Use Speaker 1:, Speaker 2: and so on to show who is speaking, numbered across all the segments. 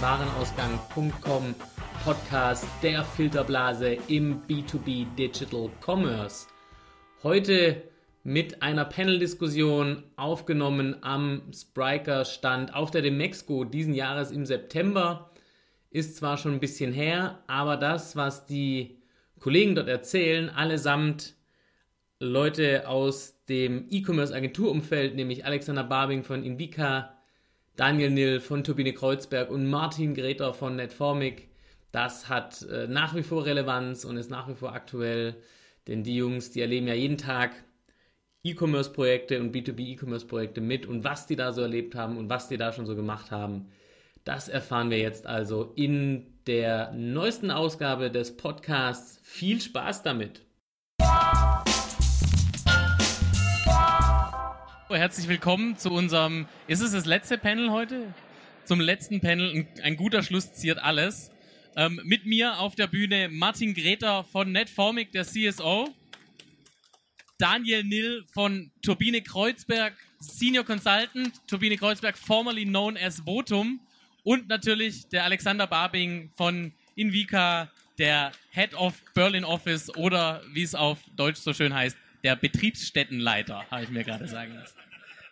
Speaker 1: Warenausgang.com Podcast der Filterblase im B2B Digital Commerce. Heute mit einer Panel-Diskussion aufgenommen am Spriker-Stand auf der Demexco diesen Jahres im September. Ist zwar schon ein bisschen her, aber das, was die Kollegen dort erzählen, allesamt Leute aus dem E-Commerce-Agenturumfeld, nämlich Alexander Barbing von Invica, Daniel Nill von Turbine Kreuzberg und Martin Greter von Netformic. Das hat äh, nach wie vor Relevanz und ist nach wie vor aktuell, denn die Jungs, die erleben ja jeden Tag E-Commerce-Projekte und B2B-E-Commerce-Projekte mit und was die da so erlebt haben und was die da schon so gemacht haben. Das erfahren wir jetzt also in der neuesten Ausgabe des Podcasts. Viel Spaß damit! Herzlich willkommen zu unserem, ist es das letzte Panel heute? Zum letzten Panel, ein, ein guter Schluss ziert alles. Ähm, mit mir auf der Bühne Martin Greter von Netformic, der CSO. Daniel Nill von Turbine Kreuzberg, Senior Consultant, Turbine Kreuzberg, formerly known as Votum. Und natürlich der Alexander Barbing von Invica, der Head of Berlin Office oder wie es auf Deutsch so schön heißt, der Betriebsstättenleiter, habe ich mir gerade sagen lassen.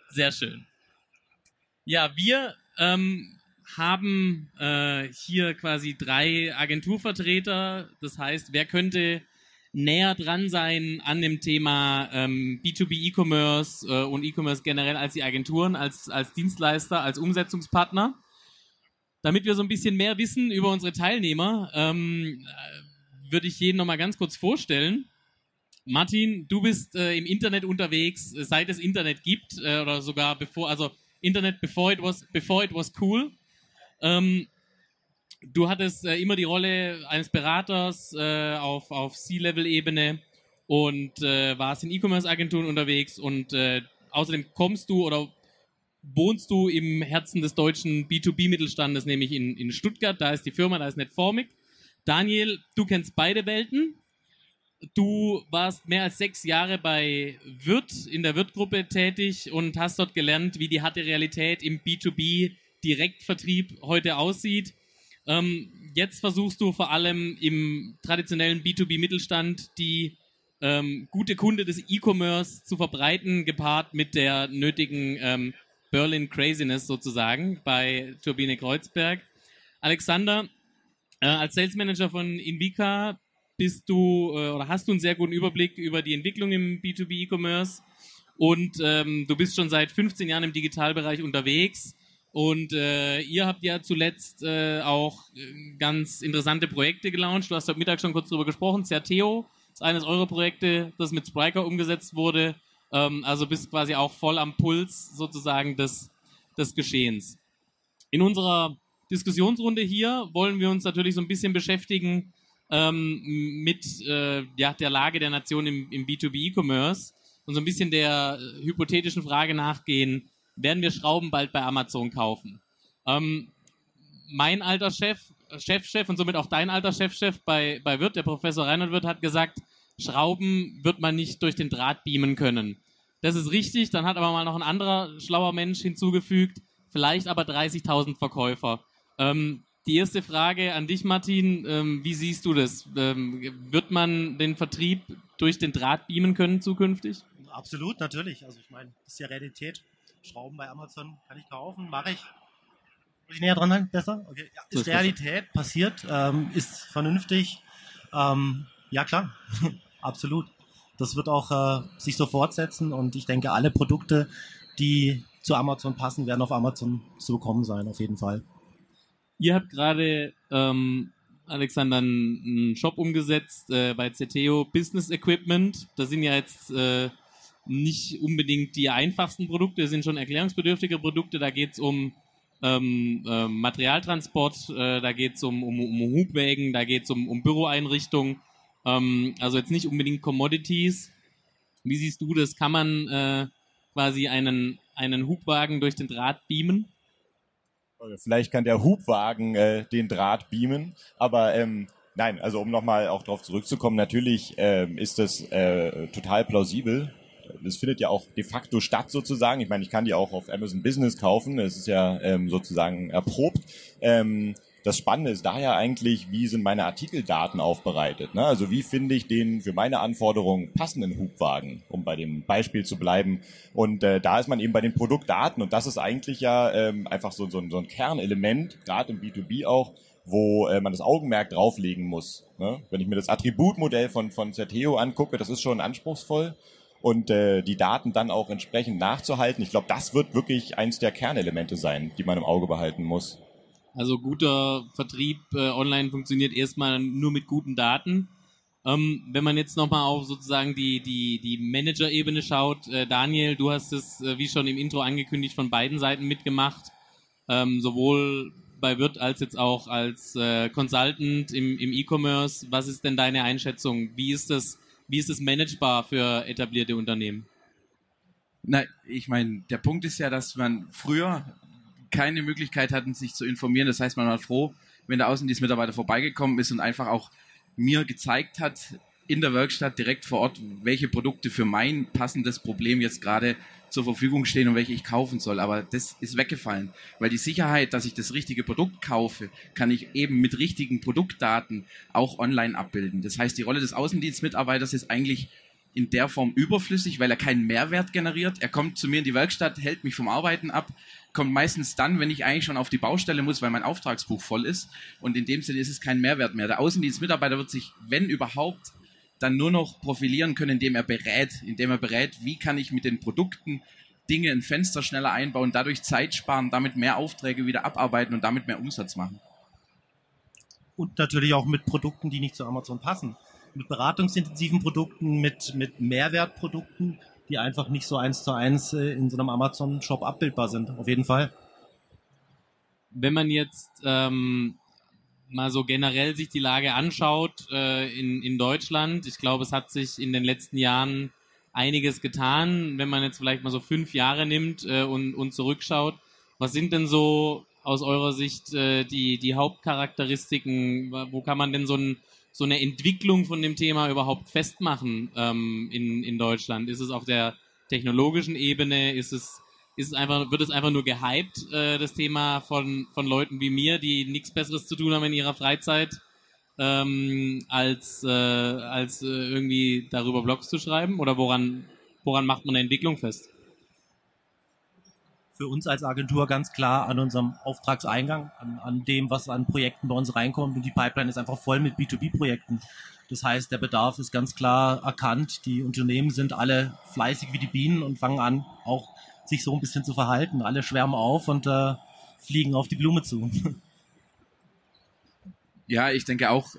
Speaker 1: Sehr schön. Ja, wir ähm, haben äh, hier quasi drei Agenturvertreter. Das heißt, wer könnte näher dran sein an dem Thema ähm, B2B E-Commerce äh, und E-Commerce generell als die Agenturen, als, als Dienstleister, als Umsetzungspartner? Damit wir so ein bisschen mehr wissen über unsere Teilnehmer, ähm, äh, würde ich jeden nochmal ganz kurz vorstellen. Martin, du bist äh, im Internet unterwegs, äh, seit es Internet gibt, äh, oder sogar bevor, also Internet before it was, before it was cool. Ähm, du hattest äh, immer die Rolle eines Beraters äh, auf, auf C-Level-Ebene und äh, warst in E-Commerce-Agenturen unterwegs und außerdem kommst du oder wohnst du im Herzen des deutschen B2B-Mittelstandes, nämlich in, in Stuttgart. Da ist die Firma, da ist Netformic. Daniel, du kennst beide Welten. Du warst mehr als sechs Jahre bei Wirt in der Wirt-Gruppe tätig und hast dort gelernt, wie die harte Realität im B2B Direktvertrieb heute aussieht. Ähm, jetzt versuchst du vor allem im traditionellen B2B Mittelstand die ähm, gute Kunde des E-Commerce zu verbreiten, gepaart mit der nötigen ähm, Berlin Craziness sozusagen bei Turbine Kreuzberg. Alexander, äh, als Sales Manager von Invica bist du äh, oder hast du einen sehr guten Überblick über die Entwicklung im B2B E-Commerce und ähm, du bist schon seit 15 Jahren im Digitalbereich unterwegs und äh, ihr habt ja zuletzt äh, auch äh, ganz interessante Projekte gelauncht. Du hast heute Mittag schon kurz darüber gesprochen. Certeo ist eines eurer Projekte, das mit Spriker umgesetzt wurde. Ähm, also bist quasi auch voll am Puls sozusagen des, des Geschehens. In unserer Diskussionsrunde hier wollen wir uns natürlich so ein bisschen beschäftigen ähm, mit äh, ja, der Lage der Nation im, im B2B E-Commerce und so ein bisschen der äh, hypothetischen Frage nachgehen, werden wir Schrauben bald bei Amazon kaufen? Ähm, mein alter Chef, Chefchef und somit auch dein alter Chefchef bei, bei Wirt, der Professor Reinhard Wirt, hat gesagt, Schrauben wird man nicht durch den Draht beamen können. Das ist richtig, dann hat aber mal noch ein anderer schlauer Mensch hinzugefügt, vielleicht aber 30.000 Verkäufer. Ähm, die erste Frage an dich, Martin. Ähm, wie siehst du das? Ähm, wird man den Vertrieb durch den Draht beamen können zukünftig?
Speaker 2: Absolut, natürlich. Also ich meine, das ist ja Realität. Schrauben bei Amazon kann ich kaufen, mache ich. Muss ich näher dran halten? Besser? Okay. Ja, ist, ist Realität, besser. passiert, ähm, ist vernünftig. Ähm, ja klar, absolut. Das wird auch äh, sich so fortsetzen und ich denke, alle Produkte, die zu Amazon passen, werden auf Amazon zu bekommen sein, auf jeden Fall.
Speaker 1: Ihr habt gerade, ähm, Alexander, einen Shop umgesetzt äh, bei CTO Business Equipment. Da sind ja jetzt äh, nicht unbedingt die einfachsten Produkte, das sind schon erklärungsbedürftige Produkte. Da geht es um ähm, äh, Materialtransport, da geht es um, um, um Hubwägen, da geht es um, um Büroeinrichtungen. Ähm, also jetzt nicht unbedingt Commodities. Wie siehst du das? Kann man äh, quasi einen, einen Hubwagen durch den Draht beamen?
Speaker 3: Vielleicht kann der Hubwagen äh, den Draht beamen, aber ähm, nein, also um nochmal auch darauf zurückzukommen, natürlich ähm, ist das äh, total plausibel, das findet ja auch de facto statt sozusagen. Ich meine, ich kann die auch auf Amazon Business kaufen. Es ist ja ähm, sozusagen erprobt. Ähm, das Spannende ist daher eigentlich, wie sind meine Artikeldaten aufbereitet. Ne? Also wie finde ich den für meine Anforderungen passenden Hubwagen, um bei dem Beispiel zu bleiben. Und äh, da ist man eben bei den Produktdaten und das ist eigentlich ja ähm, einfach so, so, so ein Kernelement, gerade im B2B auch, wo äh, man das Augenmerk drauflegen muss. Ne? Wenn ich mir das Attributmodell von, von Certeo angucke, das ist schon anspruchsvoll und äh, die Daten dann auch entsprechend nachzuhalten. Ich glaube, das wird wirklich eins der Kernelemente sein, die man im Auge behalten muss.
Speaker 1: Also guter Vertrieb äh, online funktioniert erstmal nur mit guten Daten. Ähm, wenn man jetzt nochmal auf sozusagen die, die, die Manager-Ebene schaut, äh, Daniel, du hast es, äh, wie schon im Intro angekündigt, von beiden Seiten mitgemacht. Ähm, sowohl bei Wirt als jetzt auch als äh, Consultant im, im E-Commerce. Was ist denn deine Einschätzung? Wie ist das, wie ist das managebar für etablierte Unternehmen?
Speaker 4: Na, ich meine, der Punkt ist ja, dass man früher keine Möglichkeit hatten, sich zu informieren. Das heißt, man war froh, wenn der Außendienstmitarbeiter vorbeigekommen ist und einfach auch mir gezeigt hat, in der Werkstatt direkt vor Ort, welche Produkte für mein passendes Problem jetzt gerade zur Verfügung stehen und welche ich kaufen soll. Aber das ist weggefallen, weil die Sicherheit, dass ich das richtige Produkt kaufe, kann ich eben mit richtigen Produktdaten auch online abbilden. Das heißt, die Rolle des Außendienstmitarbeiters ist eigentlich in der Form überflüssig, weil er keinen Mehrwert generiert. Er kommt zu mir in die Werkstatt, hält mich vom Arbeiten ab, kommt meistens dann, wenn ich eigentlich schon auf die Baustelle muss, weil mein Auftragsbuch voll ist. Und in dem Sinne ist es kein Mehrwert mehr. Der Außendienstmitarbeiter wird sich, wenn überhaupt, dann nur noch profilieren können, indem er berät, indem er berät, wie kann ich mit den Produkten Dinge in Fenster schneller einbauen, dadurch Zeit sparen, damit mehr Aufträge wieder abarbeiten und damit mehr Umsatz machen.
Speaker 2: Und natürlich auch mit Produkten, die nicht zu Amazon passen mit beratungsintensiven Produkten, mit, mit Mehrwertprodukten, die einfach nicht so eins zu eins äh, in so einem Amazon-Shop abbildbar sind. Auf jeden Fall.
Speaker 1: Wenn man jetzt ähm, mal so generell sich die Lage anschaut äh, in, in Deutschland, ich glaube, es hat sich in den letzten Jahren einiges getan. Wenn man jetzt vielleicht mal so fünf Jahre nimmt äh, und, und zurückschaut, was sind denn so aus eurer Sicht äh, die, die Hauptcharakteristiken? Wo kann man denn so ein so eine Entwicklung von dem Thema überhaupt festmachen ähm, in, in Deutschland? Ist es auf der technologischen Ebene? Ist es, ist es einfach, wird es einfach nur gehypt, äh, das Thema von, von Leuten wie mir, die nichts Besseres zu tun haben in ihrer Freizeit, ähm, als, äh, als äh, irgendwie darüber Blogs zu schreiben? Oder woran, woran macht man eine Entwicklung fest?
Speaker 2: Für uns als Agentur ganz klar an unserem Auftragseingang, an, an dem, was an Projekten bei uns reinkommt. Und die Pipeline ist einfach voll mit B2B-Projekten. Das heißt, der Bedarf ist ganz klar erkannt. Die Unternehmen sind alle fleißig wie die Bienen und fangen an, auch sich so ein bisschen zu verhalten. Alle schwärmen auf und äh, fliegen auf die Blume zu.
Speaker 4: Ja, ich denke auch,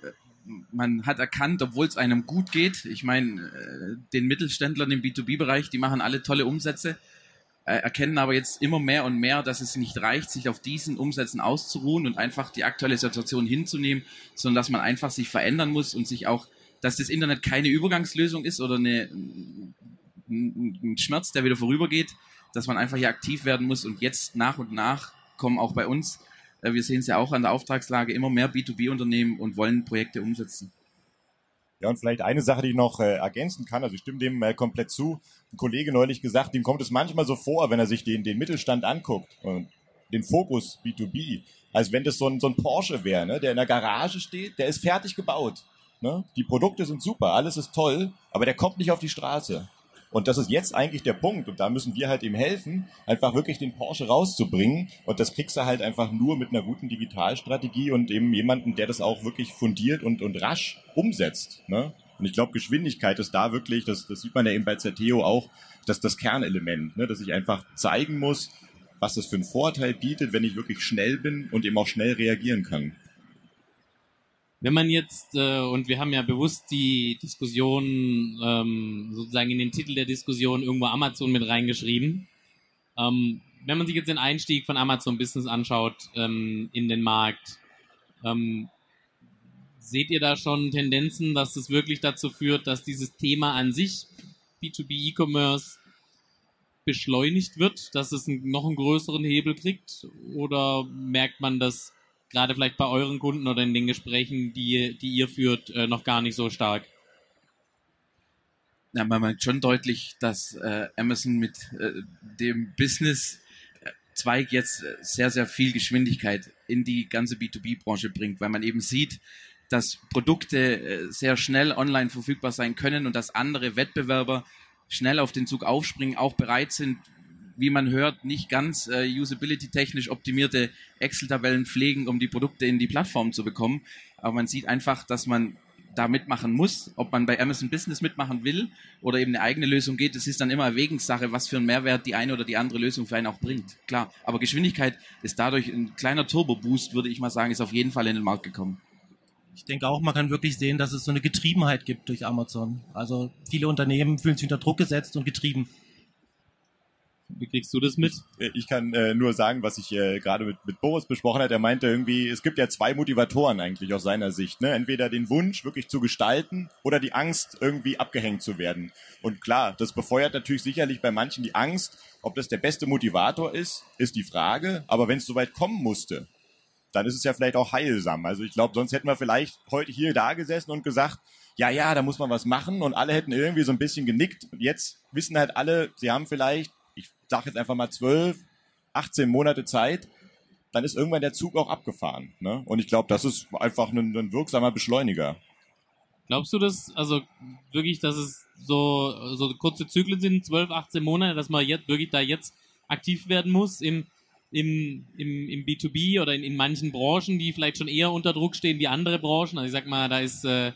Speaker 4: man hat erkannt, obwohl es einem gut geht. Ich meine, äh, den Mittelständlern im B2B-Bereich, die machen alle tolle Umsätze äh, erkennen aber jetzt immer mehr und mehr, dass es nicht reicht, sich auf diesen Umsätzen auszuruhen und einfach die aktuelle Situation hinzunehmen, sondern dass man einfach sich verändern muss und sich auch, dass das Internet keine Übergangslösung ist oder eine, ein Schmerz, der wieder vorübergeht, dass man einfach hier aktiv werden muss und jetzt nach und nach kommen auch bei uns, äh, wir sehen es ja auch an der Auftragslage, immer mehr B2B-Unternehmen und wollen Projekte umsetzen.
Speaker 3: Ja, und vielleicht eine Sache, die ich noch äh, ergänzen kann, also ich stimme dem äh, komplett zu. Ein Kollege neulich gesagt, dem kommt es manchmal so vor, wenn er sich den, den Mittelstand anguckt und den Fokus B2B, als wenn das so ein, so ein Porsche wäre, ne, der in der Garage steht, der ist fertig gebaut. Ne? Die Produkte sind super, alles ist toll, aber der kommt nicht auf die Straße. Und das ist jetzt eigentlich der Punkt. Und da müssen wir halt ihm helfen, einfach wirklich den Porsche rauszubringen. Und das kriegst du halt einfach nur mit einer guten Digitalstrategie und eben jemanden, der das auch wirklich fundiert und, und rasch umsetzt. Ne? Und ich glaube, Geschwindigkeit ist da wirklich, das, das sieht man ja eben bei Zerteo auch, dass das Kernelement, ne? dass ich einfach zeigen muss, was das für einen Vorteil bietet, wenn ich wirklich schnell bin und eben auch schnell reagieren kann.
Speaker 1: Wenn man jetzt, äh, und wir haben ja bewusst die Diskussion ähm, sozusagen in den Titel der Diskussion irgendwo Amazon mit reingeschrieben. Ähm, wenn man sich jetzt den Einstieg von Amazon Business anschaut ähm, in den Markt, ähm, seht ihr da schon Tendenzen, dass es wirklich dazu führt, dass dieses Thema an sich, B2B E-Commerce, beschleunigt wird, dass es noch einen größeren Hebel kriegt? Oder merkt man das gerade vielleicht bei euren Kunden oder in den Gesprächen, die, die ihr führt, äh, noch gar nicht so stark?
Speaker 4: Ja, man merkt schon deutlich, dass äh, Amazon mit äh, dem Business Zweig jetzt sehr, sehr viel Geschwindigkeit in die ganze B2B-Branche bringt, weil man eben sieht, dass Produkte äh, sehr schnell online verfügbar sein können und dass andere Wettbewerber schnell auf den Zug aufspringen, auch bereit sind, wie man hört, nicht ganz äh, usability-technisch optimierte Excel-Tabellen pflegen, um die Produkte in die Plattform zu bekommen. Aber man sieht einfach, dass man da mitmachen muss, ob man bei Amazon Business mitmachen will oder eben eine eigene Lösung geht, das ist dann immer Erwägungssache, was für einen Mehrwert die eine oder die andere Lösung für einen auch bringt. Klar, aber Geschwindigkeit ist dadurch ein kleiner Turbo-Boost, würde ich mal sagen, ist auf jeden Fall in den Markt gekommen.
Speaker 2: Ich denke auch, man kann wirklich sehen, dass es so eine Getriebenheit gibt durch Amazon. Also viele Unternehmen fühlen sich unter Druck gesetzt und getrieben.
Speaker 1: Wie kriegst du das mit?
Speaker 3: Ich kann äh, nur sagen, was ich äh, gerade mit, mit Boris besprochen hat. Er meinte irgendwie, es gibt ja zwei Motivatoren eigentlich aus seiner Sicht. Ne? Entweder den Wunsch, wirklich zu gestalten oder die Angst, irgendwie abgehängt zu werden. Und klar, das befeuert natürlich sicherlich bei manchen die Angst. Ob das der beste Motivator ist, ist die Frage. Aber wenn es soweit kommen musste, dann ist es ja vielleicht auch heilsam. Also ich glaube, sonst hätten wir vielleicht heute hier da gesessen und gesagt, ja, ja, da muss man was machen und alle hätten irgendwie so ein bisschen genickt. Jetzt wissen halt alle, sie haben vielleicht sage jetzt einfach mal 12, 18 Monate Zeit, dann ist irgendwann der Zug auch abgefahren. Ne? Und ich glaube, das ist einfach ein, ein, wirksamer Beschleuniger.
Speaker 1: Glaubst du das, also wirklich, dass es so, so kurze Zyklen sind, 12, 18 Monate, dass man jetzt wirklich da jetzt aktiv werden muss im, im, im, im B2B oder in, in manchen Branchen, die vielleicht schon eher unter Druck stehen wie andere Branchen? Also ich sag mal, da ist äh,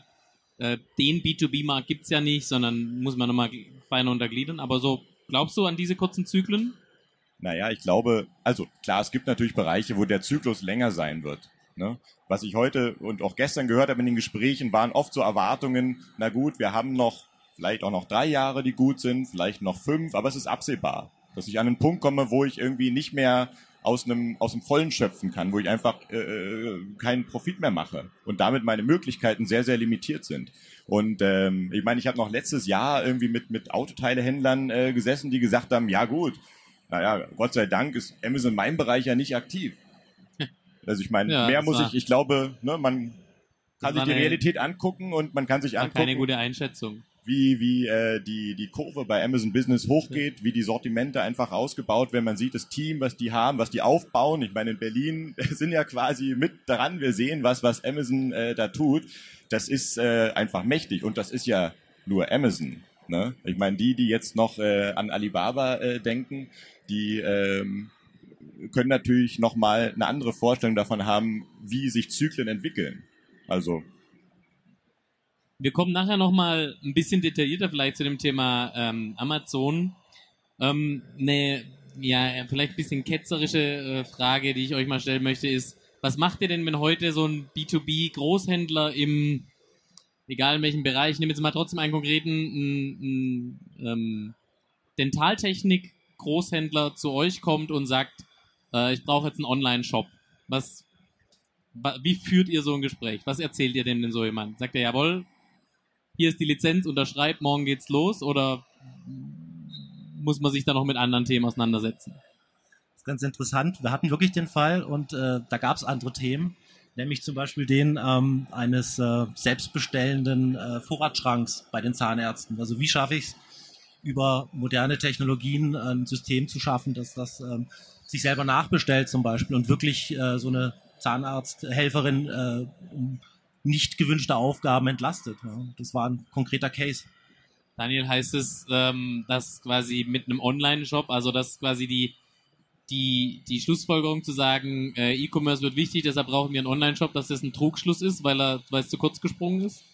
Speaker 1: äh, den B2B-Markt gibt es ja nicht, sondern muss man nochmal feiner untergliedern. Aber so Glaubst du an diese kurzen Zyklen?
Speaker 3: Naja, ich glaube, also klar, es gibt natürlich Bereiche, wo der Zyklus länger sein wird. Ne? Was ich heute und auch gestern gehört habe in den Gesprächen, waren oft so Erwartungen, na gut, wir haben noch vielleicht auch noch drei Jahre, die gut sind, vielleicht noch fünf, aber es ist absehbar, dass ich an einen Punkt komme, wo ich irgendwie nicht mehr aus einem aus dem Vollen schöpfen kann, wo ich einfach äh, äh keinen Profit mehr mache und damit meine Möglichkeiten sehr sehr limitiert sind. Und ähm, ich meine, ich habe noch letztes Jahr irgendwie mit, mit Autoteilehändlern äh, gesessen, die gesagt haben, ja gut, naja, Gott sei Dank ist Amazon in meinem Bereich ja nicht aktiv. Also ich meine, ja, mehr muss ich, ich glaube, ne, man kann sich die Realität angucken und man kann sich angucken.
Speaker 1: Keine gute Einschätzung.
Speaker 3: Wie, wie äh, die, die Kurve bei Amazon Business hochgeht, wie die Sortimente einfach ausgebaut werden. Man sieht das Team, was die haben, was die aufbauen. Ich meine, in Berlin sind ja quasi mit dran. Wir sehen was, was Amazon äh, da tut das ist äh, einfach mächtig und das ist ja nur Amazon. Ne? Ich meine, die, die jetzt noch äh, an Alibaba äh, denken, die ähm, können natürlich nochmal eine andere Vorstellung davon haben, wie sich Zyklen entwickeln. Also
Speaker 1: wir kommen nachher nochmal ein bisschen detaillierter vielleicht zu dem Thema ähm, Amazon. Ähm, eine ja, vielleicht ein bisschen ketzerische äh, Frage, die ich euch mal stellen möchte, ist, was macht ihr denn, wenn heute so ein B2B-Großhändler im, egal in welchem Bereich, ich nehme jetzt mal trotzdem einen konkreten ein, ein, ähm, Dentaltechnik-Großhändler zu euch kommt und sagt, äh, ich brauche jetzt einen Online-Shop. Was, wie führt ihr so ein Gespräch? Was erzählt ihr denn denn so jemand? Sagt er, jawohl, hier ist die Lizenz, unterschreibt, morgen geht's los oder muss man sich da noch mit anderen Themen auseinandersetzen?
Speaker 2: ist ganz interessant. Wir hatten wirklich den Fall und äh, da gab es andere Themen, nämlich zum Beispiel den ähm, eines äh, selbstbestellenden äh, Vorratsschranks bei den Zahnärzten. Also wie schaffe ich es, über moderne Technologien ein System zu schaffen, dass das ähm, sich selber nachbestellt zum Beispiel und wirklich äh, so eine Zahnarzthelferin äh, nicht gewünschte Aufgaben entlastet. Ja. Das war ein konkreter Case.
Speaker 1: Daniel, heißt es, ähm, dass quasi mit einem Online-Shop, also dass quasi die die, die Schlussfolgerung zu sagen, äh, E-Commerce wird wichtig, deshalb brauchen wir einen Online-Shop, dass das ein Trugschluss ist, weil, er, weil es zu kurz gesprungen ist?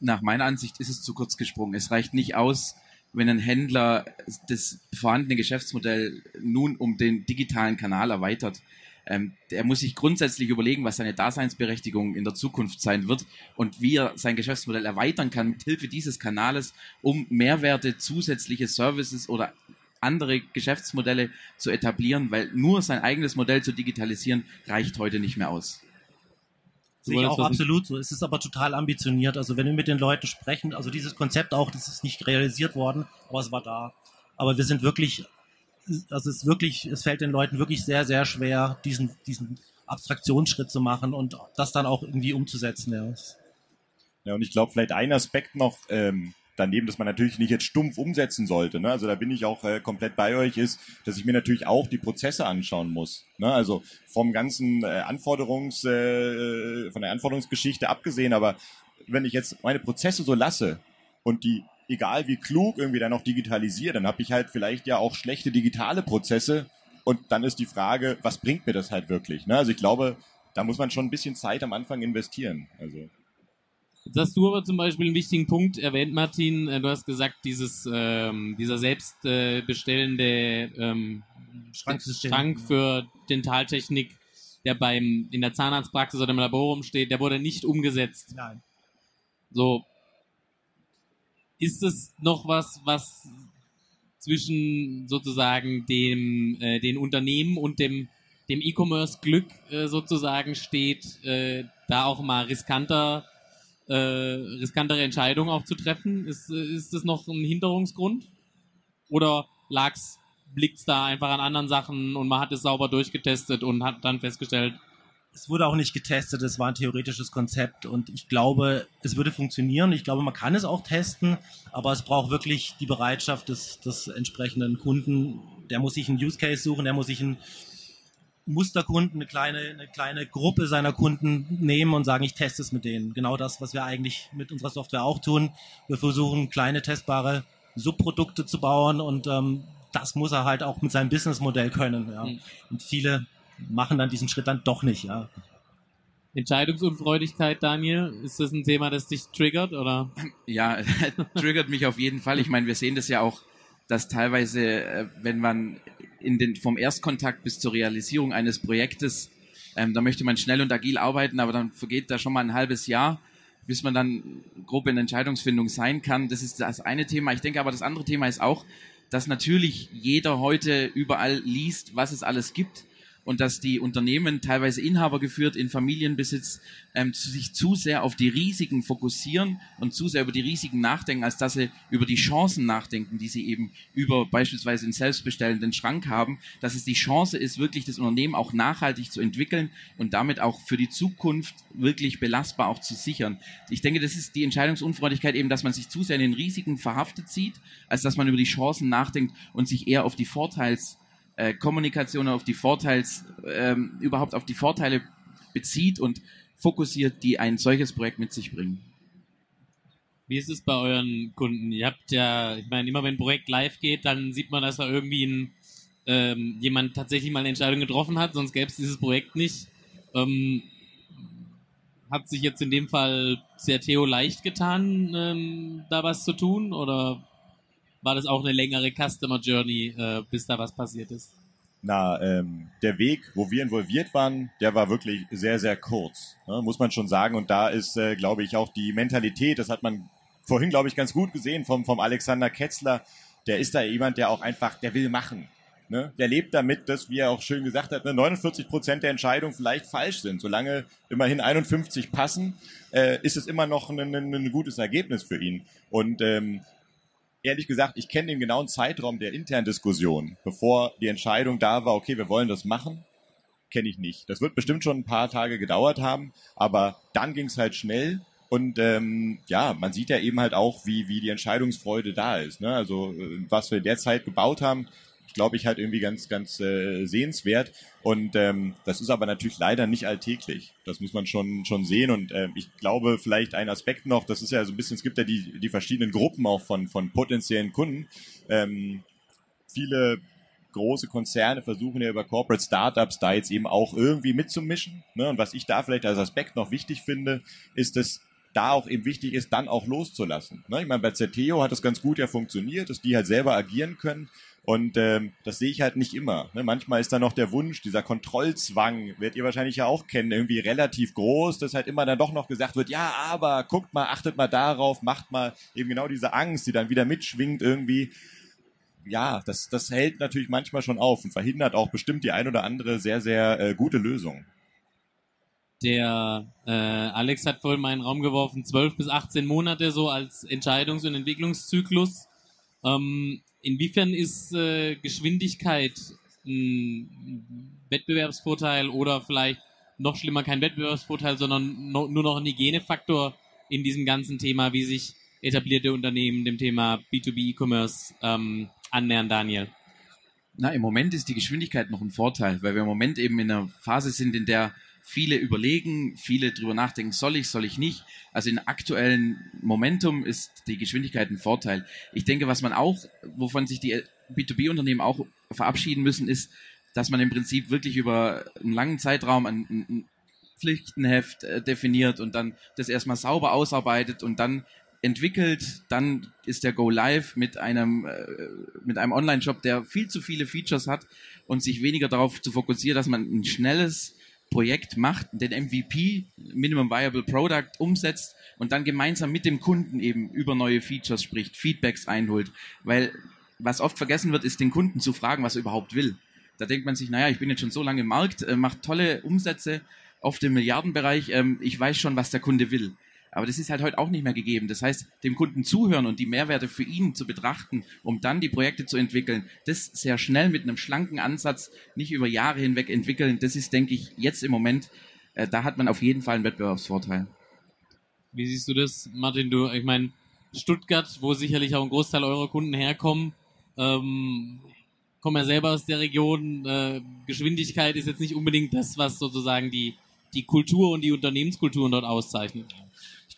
Speaker 4: Nach meiner Ansicht ist es zu kurz gesprungen. Es reicht nicht aus, wenn ein Händler das vorhandene Geschäftsmodell nun um den digitalen Kanal erweitert. Ähm, der muss sich grundsätzlich überlegen, was seine Daseinsberechtigung in der Zukunft sein wird und wie er sein Geschäftsmodell erweitern kann mit Hilfe dieses Kanales, um Mehrwerte, zusätzliche Services oder andere Geschäftsmodelle zu etablieren, weil nur sein eigenes Modell zu digitalisieren reicht heute nicht mehr aus.
Speaker 2: Sehe ich auch absolut so. Es ist aber total ambitioniert. Also wenn wir mit den Leuten sprechen, also dieses Konzept auch, das ist nicht realisiert worden, aber es war da. Aber wir sind wirklich, also es ist wirklich, es fällt den Leuten wirklich sehr, sehr schwer, diesen, diesen Abstraktionsschritt zu machen und das dann auch irgendwie umzusetzen. Ja,
Speaker 3: ja und ich glaube, vielleicht ein Aspekt noch, ähm, daneben, dass man natürlich nicht jetzt stumpf umsetzen sollte. Ne? Also da bin ich auch äh, komplett bei euch, ist, dass ich mir natürlich auch die Prozesse anschauen muss. Ne? Also vom ganzen äh, Anforderungs, äh, von der Anforderungsgeschichte abgesehen, aber wenn ich jetzt meine Prozesse so lasse und die egal wie klug irgendwie dann noch digitalisiere, dann habe ich halt vielleicht ja auch schlechte digitale Prozesse und dann ist die Frage, was bringt mir das halt wirklich? Ne? Also ich glaube, da muss man schon ein bisschen Zeit am Anfang investieren. Also
Speaker 1: Jetzt hast du aber zum Beispiel einen wichtigen Punkt erwähnt, Martin. Äh, du hast gesagt, dieses, ähm, dieser selbstbestellende äh, ähm, Schrank für Dentaltechnik, der beim in der Zahnarztpraxis oder im Labor rumsteht, der wurde nicht umgesetzt.
Speaker 2: Nein.
Speaker 1: So, ist es noch was, was zwischen sozusagen dem äh, den Unternehmen und dem dem E-Commerce-Glück äh, sozusagen steht, äh, da auch mal riskanter äh, riskantere Entscheidungen auch zu treffen? Ist, äh, ist das noch ein Hinderungsgrund? Oder lag's, liegt's da einfach an anderen Sachen und man hat es sauber durchgetestet und hat dann festgestellt,
Speaker 2: es wurde auch nicht getestet, es war ein theoretisches Konzept und ich glaube, es würde funktionieren. Ich glaube, man kann es auch testen, aber es braucht wirklich die Bereitschaft des, des entsprechenden Kunden. Der muss sich einen Use Case suchen, der muss sich einen Musterkunden, eine kleine, eine kleine Gruppe seiner Kunden nehmen und sagen, ich teste es mit denen. Genau das, was wir eigentlich mit unserer Software auch tun. Wir versuchen, kleine testbare Subprodukte zu bauen und ähm, das muss er halt auch mit seinem Businessmodell können. Ja. Mhm. Und viele machen dann diesen Schritt dann doch nicht. Ja.
Speaker 1: Entscheidungsunfreudigkeit, Daniel, ist das ein Thema, das dich triggert oder?
Speaker 4: Ja, triggert mich auf jeden Fall. Ich meine, wir sehen das ja auch, dass teilweise, äh, wenn man in den, vom Erstkontakt bis zur Realisierung eines Projektes, ähm, da möchte man schnell und agil arbeiten, aber dann vergeht da schon mal ein halbes Jahr, bis man dann grob in Entscheidungsfindung sein kann. Das ist das eine Thema. Ich denke aber, das andere Thema ist auch, dass natürlich jeder heute überall liest, was es alles gibt und dass die Unternehmen teilweise Inhaber geführt in Familienbesitz ähm, sich zu sehr auf die Risiken fokussieren und zu sehr über die Risiken nachdenken, als dass sie über die Chancen nachdenken, die sie eben über beispielsweise einen selbstbestellenden Schrank haben, dass es die Chance ist, wirklich das Unternehmen auch nachhaltig zu entwickeln und damit auch für die Zukunft wirklich belastbar auch zu sichern. Ich denke, das ist die Entscheidungsunfreudigkeit eben, dass man sich zu sehr in den Risiken verhaftet sieht, als dass man über die Chancen nachdenkt und sich eher auf die Vorteils äh, Kommunikation auf die Vorteils, ähm, überhaupt auf die Vorteile bezieht und fokussiert, die ein solches Projekt mit sich bringen.
Speaker 1: Wie ist es bei euren Kunden? Ihr habt ja, ich meine, immer wenn ein Projekt live geht, dann sieht man, dass da irgendwie ein, ähm, jemand tatsächlich mal eine Entscheidung getroffen hat, sonst gäbe es dieses Projekt nicht. Ähm, hat sich jetzt in dem Fall sehr Theo leicht getan, ähm, da was zu tun? Oder war das auch eine längere Customer Journey, äh, bis da was passiert ist?
Speaker 3: Na, ähm, der Weg, wo wir involviert waren, der war wirklich sehr, sehr kurz, ne, muss man schon sagen. Und da ist, äh, glaube ich, auch die Mentalität, das hat man vorhin, glaube ich, ganz gut gesehen vom, vom Alexander Ketzler, der ist da jemand, der auch einfach, der will machen. Ne? Der lebt damit, dass, wie er auch schön gesagt hat, ne, 49 Prozent der Entscheidungen vielleicht falsch sind. Solange immerhin 51 passen, äh, ist es immer noch ein, ein, ein gutes Ergebnis für ihn. Und ähm, ehrlich gesagt, ich kenne den genauen Zeitraum der internen Diskussion, bevor die Entscheidung da war, okay, wir wollen das machen, kenne ich nicht. Das wird bestimmt schon ein paar Tage gedauert haben, aber dann ging es halt schnell und ähm, ja, man sieht ja eben halt auch, wie, wie die Entscheidungsfreude da ist. Ne? Also äh, was wir derzeit gebaut haben, glaube ich, halt irgendwie ganz, ganz äh, sehenswert. Und ähm, das ist aber natürlich leider nicht alltäglich. Das muss man schon, schon sehen. Und ähm, ich glaube, vielleicht ein Aspekt noch, das ist ja so ein bisschen, es gibt ja die, die verschiedenen Gruppen auch von, von potenziellen Kunden. Ähm, viele große Konzerne versuchen ja über Corporate Startups da jetzt eben auch irgendwie mitzumischen. Ne? Und was ich da vielleicht als Aspekt noch wichtig finde, ist, dass da auch eben wichtig ist, dann auch loszulassen. Ne? Ich meine, bei Zerteo hat das ganz gut ja funktioniert, dass die halt selber agieren können. Und ähm, das sehe ich halt nicht immer. Ne? Manchmal ist da noch der Wunsch, dieser Kontrollzwang, werdet ihr wahrscheinlich ja auch kennen, irgendwie relativ groß, dass halt immer dann doch noch gesagt wird, ja, aber guckt mal, achtet mal darauf, macht mal eben genau diese Angst, die dann wieder mitschwingt irgendwie. Ja, das, das hält natürlich manchmal schon auf und verhindert auch bestimmt die ein oder andere sehr, sehr äh, gute Lösung.
Speaker 1: Der äh, Alex hat vorhin mal in den Raum geworfen, 12 bis 18 Monate so als Entscheidungs- und Entwicklungszyklus. Ähm, Inwiefern ist äh, Geschwindigkeit ein Wettbewerbsvorteil oder vielleicht noch schlimmer kein Wettbewerbsvorteil, sondern no, nur noch ein Hygienefaktor in diesem ganzen Thema, wie sich etablierte Unternehmen dem Thema B2B E-Commerce ähm, annähern, Daniel?
Speaker 4: Na, im Moment ist die Geschwindigkeit noch ein Vorteil, weil wir im Moment eben in einer Phase sind, in der viele überlegen, viele drüber nachdenken, soll ich, soll ich nicht. Also in aktuellen Momentum ist die Geschwindigkeit ein Vorteil. Ich denke, was man auch, wovon sich die B2B-Unternehmen auch verabschieden müssen, ist, dass man im Prinzip wirklich über einen langen Zeitraum ein, ein Pflichtenheft äh, definiert und dann das erstmal sauber ausarbeitet und dann entwickelt, dann ist der Go Live mit einem, äh, mit einem Online-Shop, der viel zu viele Features hat und sich weniger darauf zu fokussieren, dass man ein schnelles Projekt macht, den MVP, Minimum Viable Product, umsetzt und dann gemeinsam mit dem Kunden eben über neue Features spricht, Feedbacks einholt. Weil was oft vergessen wird, ist den Kunden zu fragen, was er überhaupt will. Da denkt man sich, naja, ich bin jetzt schon so lange im Markt, äh, macht tolle Umsätze auf dem Milliardenbereich, ähm, ich weiß schon, was der Kunde will. Aber das ist halt heute auch nicht mehr gegeben. Das heißt, dem Kunden zuhören und die Mehrwerte für ihn zu betrachten, um dann die Projekte zu entwickeln, das sehr schnell mit einem schlanken Ansatz, nicht über Jahre hinweg entwickeln, das ist, denke ich, jetzt im Moment, äh, da hat man auf jeden Fall einen Wettbewerbsvorteil.
Speaker 1: Wie siehst du das, Martin? Du, ich meine, Stuttgart, wo sicherlich auch ein Großteil eurer Kunden herkommen, ähm, kommen ja selber aus der Region. Äh, Geschwindigkeit ist jetzt nicht unbedingt das, was sozusagen die, die Kultur und die Unternehmenskulturen dort auszeichnet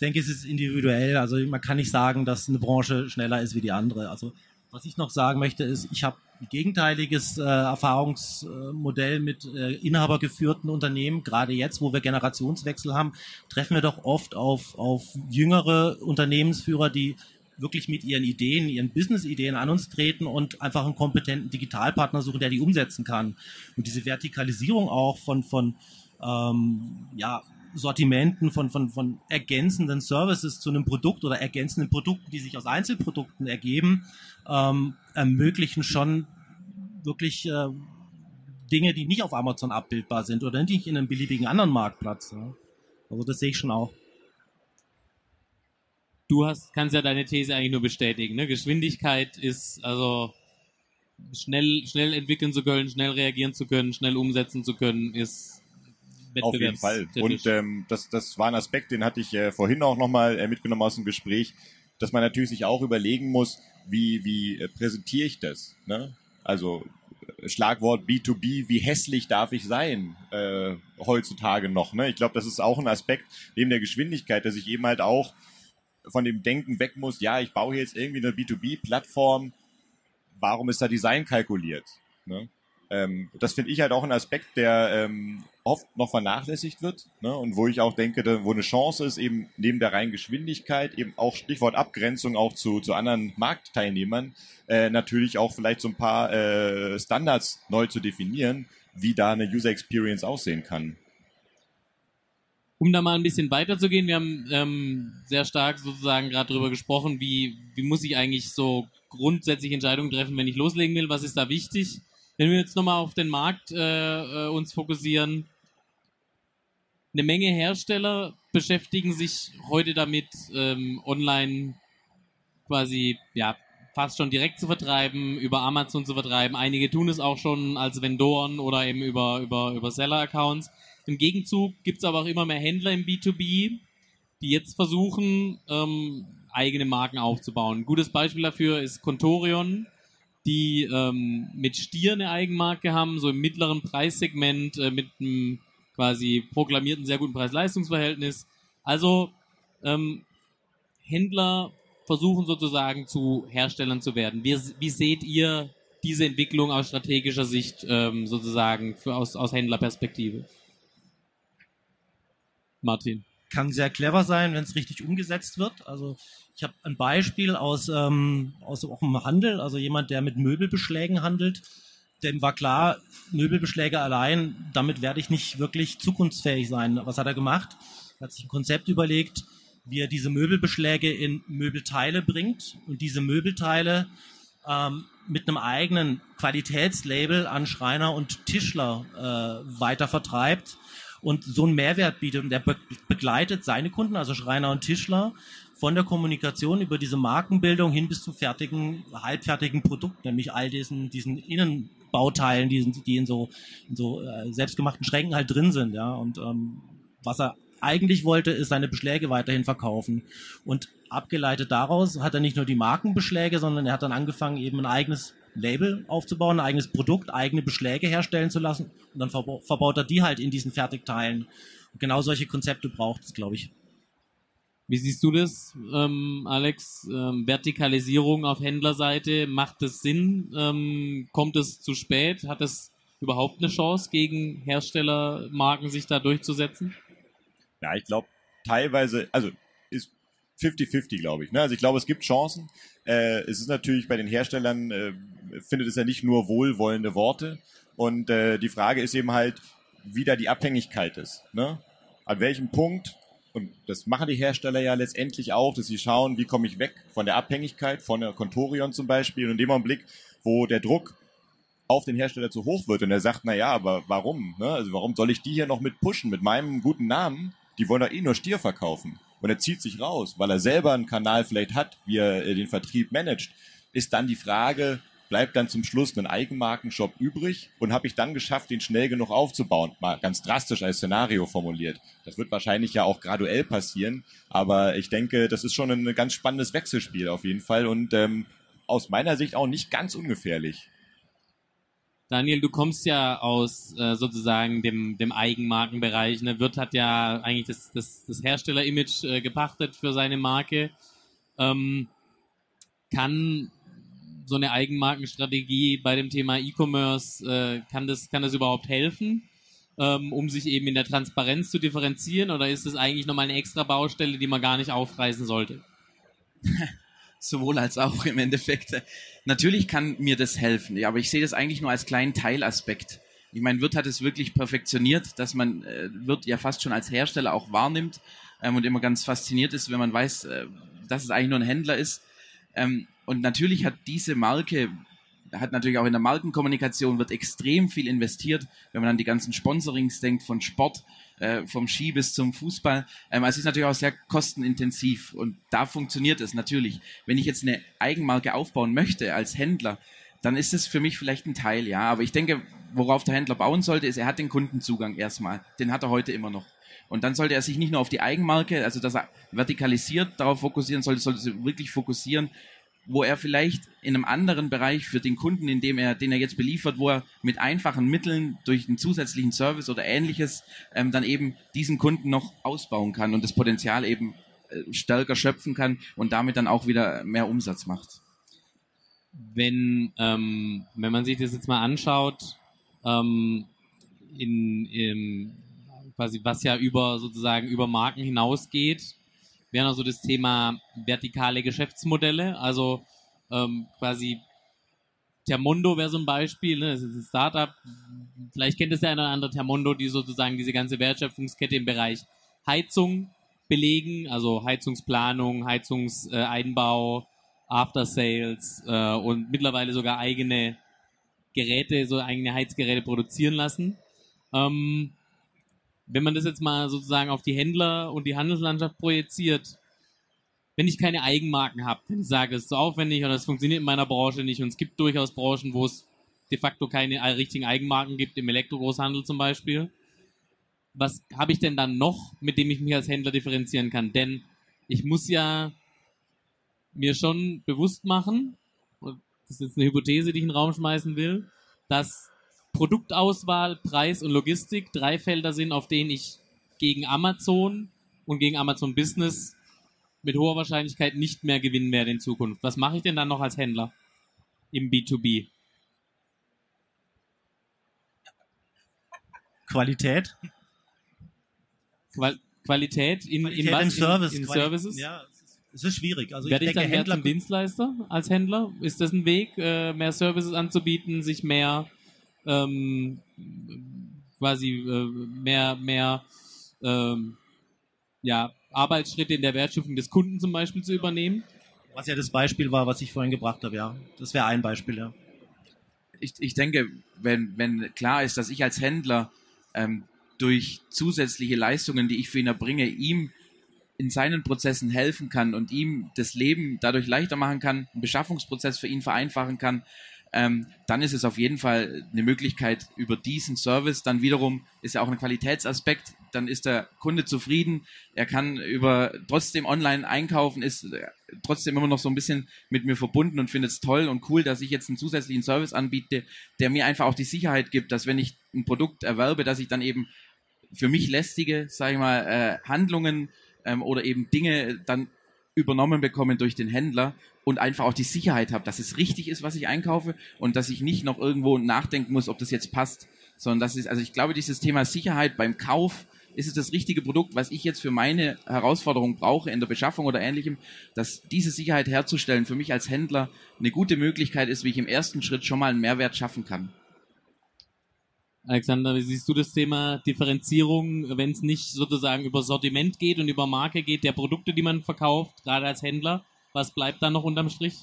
Speaker 2: denke, es ist individuell. Also man kann nicht sagen, dass eine Branche schneller ist wie die andere. Also was ich noch sagen möchte, ist, ich habe ein gegenteiliges äh, Erfahrungsmodell mit äh, inhabergeführten Unternehmen. Gerade jetzt, wo wir Generationswechsel haben, treffen wir doch oft auf, auf jüngere Unternehmensführer, die wirklich mit ihren Ideen, ihren Business-Ideen an uns treten und einfach einen kompetenten Digitalpartner suchen, der die umsetzen kann. Und diese Vertikalisierung auch von, von ähm, ja, Sortimenten von, von, von ergänzenden Services zu einem Produkt oder ergänzenden Produkten, die sich aus Einzelprodukten ergeben, ähm, ermöglichen schon wirklich äh, Dinge, die nicht auf Amazon abbildbar sind oder nicht in einem beliebigen anderen Marktplatz. Ja. Also das sehe ich schon auch.
Speaker 1: Du hast, kannst ja deine These eigentlich nur bestätigen. Ne? Geschwindigkeit ist also schnell, schnell entwickeln zu können, schnell reagieren zu können, schnell umsetzen zu können, ist
Speaker 3: auf jeden Fall. Und ähm, das, das war ein Aspekt, den hatte ich äh, vorhin auch nochmal äh, mitgenommen aus dem Gespräch, dass man natürlich sich auch überlegen muss, wie, wie äh, präsentiere ich das? Ne? Also äh, Schlagwort B2B, wie hässlich darf ich sein äh, heutzutage noch? Ne? Ich glaube, das ist auch ein Aspekt neben der Geschwindigkeit, dass ich eben halt auch von dem Denken weg muss, ja, ich baue jetzt irgendwie eine B2B-Plattform, warum ist da Design kalkuliert? Ne? Ähm, das finde ich halt auch ein Aspekt, der ähm, oft noch vernachlässigt wird ne? und wo ich auch denke, da, wo eine Chance ist, eben neben der reinen Geschwindigkeit, eben auch Stichwort Abgrenzung auch zu, zu anderen Marktteilnehmern, äh, natürlich auch vielleicht so ein paar äh, Standards neu zu definieren, wie da eine User Experience aussehen kann.
Speaker 1: Um da mal ein bisschen weiterzugehen, wir haben ähm, sehr stark sozusagen gerade darüber gesprochen, wie, wie muss ich eigentlich so grundsätzlich Entscheidungen treffen, wenn ich loslegen will, was ist da wichtig? Wenn wir jetzt nochmal auf den Markt äh, äh, uns fokussieren, eine Menge Hersteller beschäftigen sich heute damit, ähm, online quasi, ja, fast schon direkt zu vertreiben, über Amazon zu vertreiben. Einige tun es auch schon als Vendoren oder eben über, über, über Seller-Accounts. Im Gegenzug gibt es aber auch immer mehr Händler im B2B, die jetzt versuchen, ähm, eigene Marken aufzubauen. Ein gutes Beispiel dafür ist Contorion, die ähm, mit Stier eine Eigenmarke haben, so im mittleren Preissegment äh, mit einem quasi proklamierten sehr guten Preis-Leistungs-Verhältnis. Also ähm, Händler versuchen sozusagen zu Herstellern zu werden. Wie, wie seht ihr diese Entwicklung aus strategischer Sicht ähm, sozusagen für, aus, aus Händlerperspektive? Martin.
Speaker 2: Kann sehr clever sein, wenn es richtig umgesetzt wird. Also ich habe ein Beispiel aus, ähm, aus auch dem Handel, also jemand, der mit Möbelbeschlägen handelt. Dem war klar, Möbelbeschläge allein, damit werde ich nicht wirklich zukunftsfähig sein. Was hat er gemacht? Er hat sich ein Konzept überlegt, wie er diese Möbelbeschläge in Möbelteile bringt und diese Möbelteile ähm, mit einem eigenen Qualitätslabel an Schreiner und Tischler äh, weiter vertreibt und so einen Mehrwert bietet. Und der be begleitet seine Kunden, also Schreiner und Tischler, von der Kommunikation über diese Markenbildung hin bis zum fertigen, halbfertigen Produkt, nämlich all diesen, diesen Innenbauteilen, die, die in so, in so äh, selbstgemachten Schränken halt drin sind, ja. Und ähm, was er eigentlich wollte, ist seine Beschläge weiterhin verkaufen. Und abgeleitet daraus hat er nicht nur die Markenbeschläge, sondern er hat dann angefangen, eben ein eigenes Label aufzubauen, ein eigenes Produkt, eigene Beschläge herstellen zu lassen. Und dann verbaut er die halt in diesen Fertigteilen. Und genau solche Konzepte braucht es, glaube ich.
Speaker 1: Wie siehst du das, ähm, Alex? Ähm, Vertikalisierung auf Händlerseite, macht das Sinn? Ähm, kommt es zu spät? Hat es überhaupt eine Chance, gegen Herstellermarken sich da durchzusetzen?
Speaker 3: Ja, ich glaube teilweise, also ist 50-50, glaube ich. Ne? Also ich glaube, es gibt Chancen. Äh, es ist natürlich bei den Herstellern, äh, findet es ja nicht nur wohlwollende Worte. Und äh, die Frage ist eben halt, wie da die Abhängigkeit ist. Ne? An welchem Punkt, und das machen die Hersteller ja letztendlich auch, dass sie schauen, wie komme ich weg von der Abhängigkeit, von der Contorion zum Beispiel. Und in dem Augenblick, wo der Druck auf den Hersteller zu hoch wird und er sagt, na ja, aber warum? Ne? Also warum soll ich die hier noch mit pushen mit meinem guten Namen? Die wollen doch eh nur Stier verkaufen. Und er zieht sich raus, weil er selber einen Kanal vielleicht hat, wie er äh, den Vertrieb managt. Ist dann die Frage, bleibt dann zum Schluss ein Eigenmarkenshop übrig und habe ich dann geschafft, den schnell genug aufzubauen? Mal ganz drastisch als Szenario formuliert. Das wird wahrscheinlich ja auch graduell passieren, aber ich denke, das ist schon ein ganz spannendes Wechselspiel auf jeden Fall und ähm, aus meiner Sicht auch nicht ganz ungefährlich.
Speaker 1: Daniel, du kommst ja aus äh, sozusagen dem, dem Eigenmarkenbereich. Ne? Wirt hat ja eigentlich das, das, das Hersteller-Image äh, gepachtet für seine Marke. Ähm, kann so eine Eigenmarkenstrategie bei dem Thema E-Commerce, äh, kann, das, kann das überhaupt helfen, ähm, um sich eben in der Transparenz zu differenzieren? Oder ist das eigentlich nochmal eine extra Baustelle, die man gar nicht aufreißen sollte?
Speaker 4: sowohl als auch im Endeffekt. Natürlich kann mir das helfen, aber ich sehe das eigentlich nur als kleinen Teilaspekt. Ich meine, Wirt hat es wirklich perfektioniert, dass man äh, Wirt ja fast schon als Hersteller auch wahrnimmt ähm, und immer ganz fasziniert ist, wenn man weiß, äh, dass es eigentlich nur ein Händler ist. Ähm, und natürlich hat diese Marke, hat natürlich auch in der Markenkommunikation wird extrem viel investiert, wenn man an die ganzen Sponsorings denkt von Sport, äh, vom Ski bis zum Fußball. Ähm, also es ist natürlich auch sehr kostenintensiv und da funktioniert es natürlich. Wenn ich jetzt eine Eigenmarke aufbauen möchte als Händler, dann ist es für mich vielleicht ein Teil, ja. Aber ich denke, worauf der Händler bauen sollte, ist, er hat den Kundenzugang erstmal. Den hat er heute immer noch. Und dann sollte er sich nicht nur auf die Eigenmarke, also dass er vertikalisiert darauf fokussieren sollte, sollte er wirklich fokussieren, wo er vielleicht in einem anderen Bereich für den Kunden, in dem er, den er jetzt beliefert, wo er mit einfachen Mitteln durch einen zusätzlichen Service oder ähnliches ähm, dann eben diesen Kunden noch ausbauen kann und das Potenzial eben äh, stärker schöpfen kann und damit dann auch wieder mehr Umsatz macht.
Speaker 1: Wenn, ähm, wenn man sich das jetzt mal anschaut, ähm, in, in quasi was ja über sozusagen über Marken hinausgeht, wäre noch so das Thema vertikale Geschäftsmodelle. Also ähm, quasi Termondo wäre so ein Beispiel, ne? das ist ein Startup. Vielleicht kennt es der eine oder andere Termondo, die sozusagen diese ganze Wertschöpfungskette im Bereich Heizung belegen, also Heizungsplanung, Heizungseinbau, After Sales äh, und mittlerweile sogar eigene Geräte, so eigene Heizgeräte produzieren lassen. Ähm, wenn man das jetzt mal sozusagen auf die Händler und die Handelslandschaft projiziert, wenn ich keine Eigenmarken habe, wenn ich sage, es ist so aufwendig oder es funktioniert in meiner Branche nicht und es gibt durchaus Branchen, wo es de facto keine richtigen Eigenmarken gibt, im Elektrogroßhandel zum Beispiel, was habe ich denn dann noch, mit dem ich mich als Händler differenzieren kann? Denn ich muss ja mir schon bewusst machen, das ist jetzt eine Hypothese, die ich in den Raum schmeißen will, dass Produktauswahl, Preis und Logistik drei Felder sind, auf denen ich gegen Amazon und gegen Amazon Business mit hoher Wahrscheinlichkeit nicht mehr gewinnen werde in Zukunft. Was mache ich denn dann noch als Händler im B2B?
Speaker 2: Qualität.
Speaker 1: Qual Qualität in,
Speaker 2: Qualität
Speaker 1: in was?
Speaker 2: In, Service.
Speaker 1: In, in Services?
Speaker 2: Ja, es ist schwierig. Also
Speaker 1: Werde
Speaker 2: ich
Speaker 1: ich,
Speaker 2: denke,
Speaker 1: dann
Speaker 2: Händler
Speaker 1: mehr zum Dienstleister als Händler? Ist das ein Weg, äh, mehr Services anzubieten, sich mehr ähm, quasi äh, mehr, mehr ähm, ja, Arbeitsschritte in der Wertschöpfung des Kunden zum Beispiel zu übernehmen.
Speaker 2: Was ja das Beispiel war, was ich vorhin gebracht habe, ja. Das wäre ein Beispiel, ja.
Speaker 4: Ich, ich denke, wenn, wenn klar ist, dass ich als Händler ähm, durch zusätzliche Leistungen, die ich für ihn erbringe, ihm in seinen Prozessen helfen kann und ihm das Leben dadurch leichter machen kann, einen Beschaffungsprozess für ihn vereinfachen kann, ähm, dann ist es auf jeden Fall eine Möglichkeit über diesen Service. Dann wiederum ist ja auch ein Qualitätsaspekt. Dann ist der Kunde zufrieden. Er kann über trotzdem online einkaufen, ist äh, trotzdem immer noch so ein bisschen mit mir verbunden und findet es toll und cool, dass ich jetzt einen zusätzlichen Service anbiete, der mir einfach auch die Sicherheit gibt, dass wenn ich ein Produkt erwerbe, dass ich dann eben für mich lästige, sage ich mal, äh, Handlungen ähm, oder eben Dinge dann übernommen bekommen durch den Händler und einfach auch die Sicherheit habe, dass es richtig ist, was ich einkaufe und dass ich nicht noch irgendwo nachdenken muss, ob das jetzt passt, sondern das ist, also ich glaube, dieses Thema Sicherheit beim Kauf ist es das richtige Produkt, was ich jetzt für meine Herausforderung brauche in der Beschaffung oder ähnlichem, dass diese Sicherheit herzustellen für mich als Händler eine gute Möglichkeit ist, wie ich im ersten Schritt schon mal einen Mehrwert schaffen kann.
Speaker 1: Alexander, wie siehst du das Thema Differenzierung, wenn es nicht sozusagen über Sortiment geht und über Marke geht, der Produkte, die man verkauft, gerade als Händler? Was bleibt da noch unterm Strich?